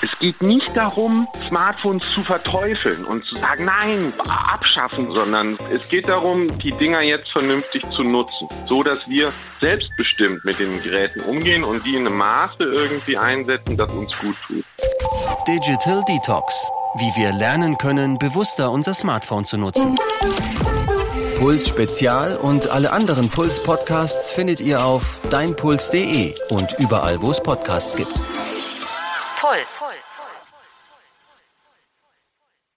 Speaker 14: Es geht nicht darum, Smartphones zu verteufeln und zu sagen, nein, abschaffen, sondern es geht darum, die Dinger jetzt vernünftig zu nutzen, so dass wir selbstbestimmt mit den Geräten umgehen und die in einem Maße irgendwie einsetzen, das uns gut tut.
Speaker 1: Digital Detox. Wie wir lernen können, bewusster unser Smartphone zu nutzen. Puls Spezial und alle anderen Puls Podcasts findet ihr auf deinpuls.de und überall, wo es Podcasts gibt.
Speaker 2: Puls.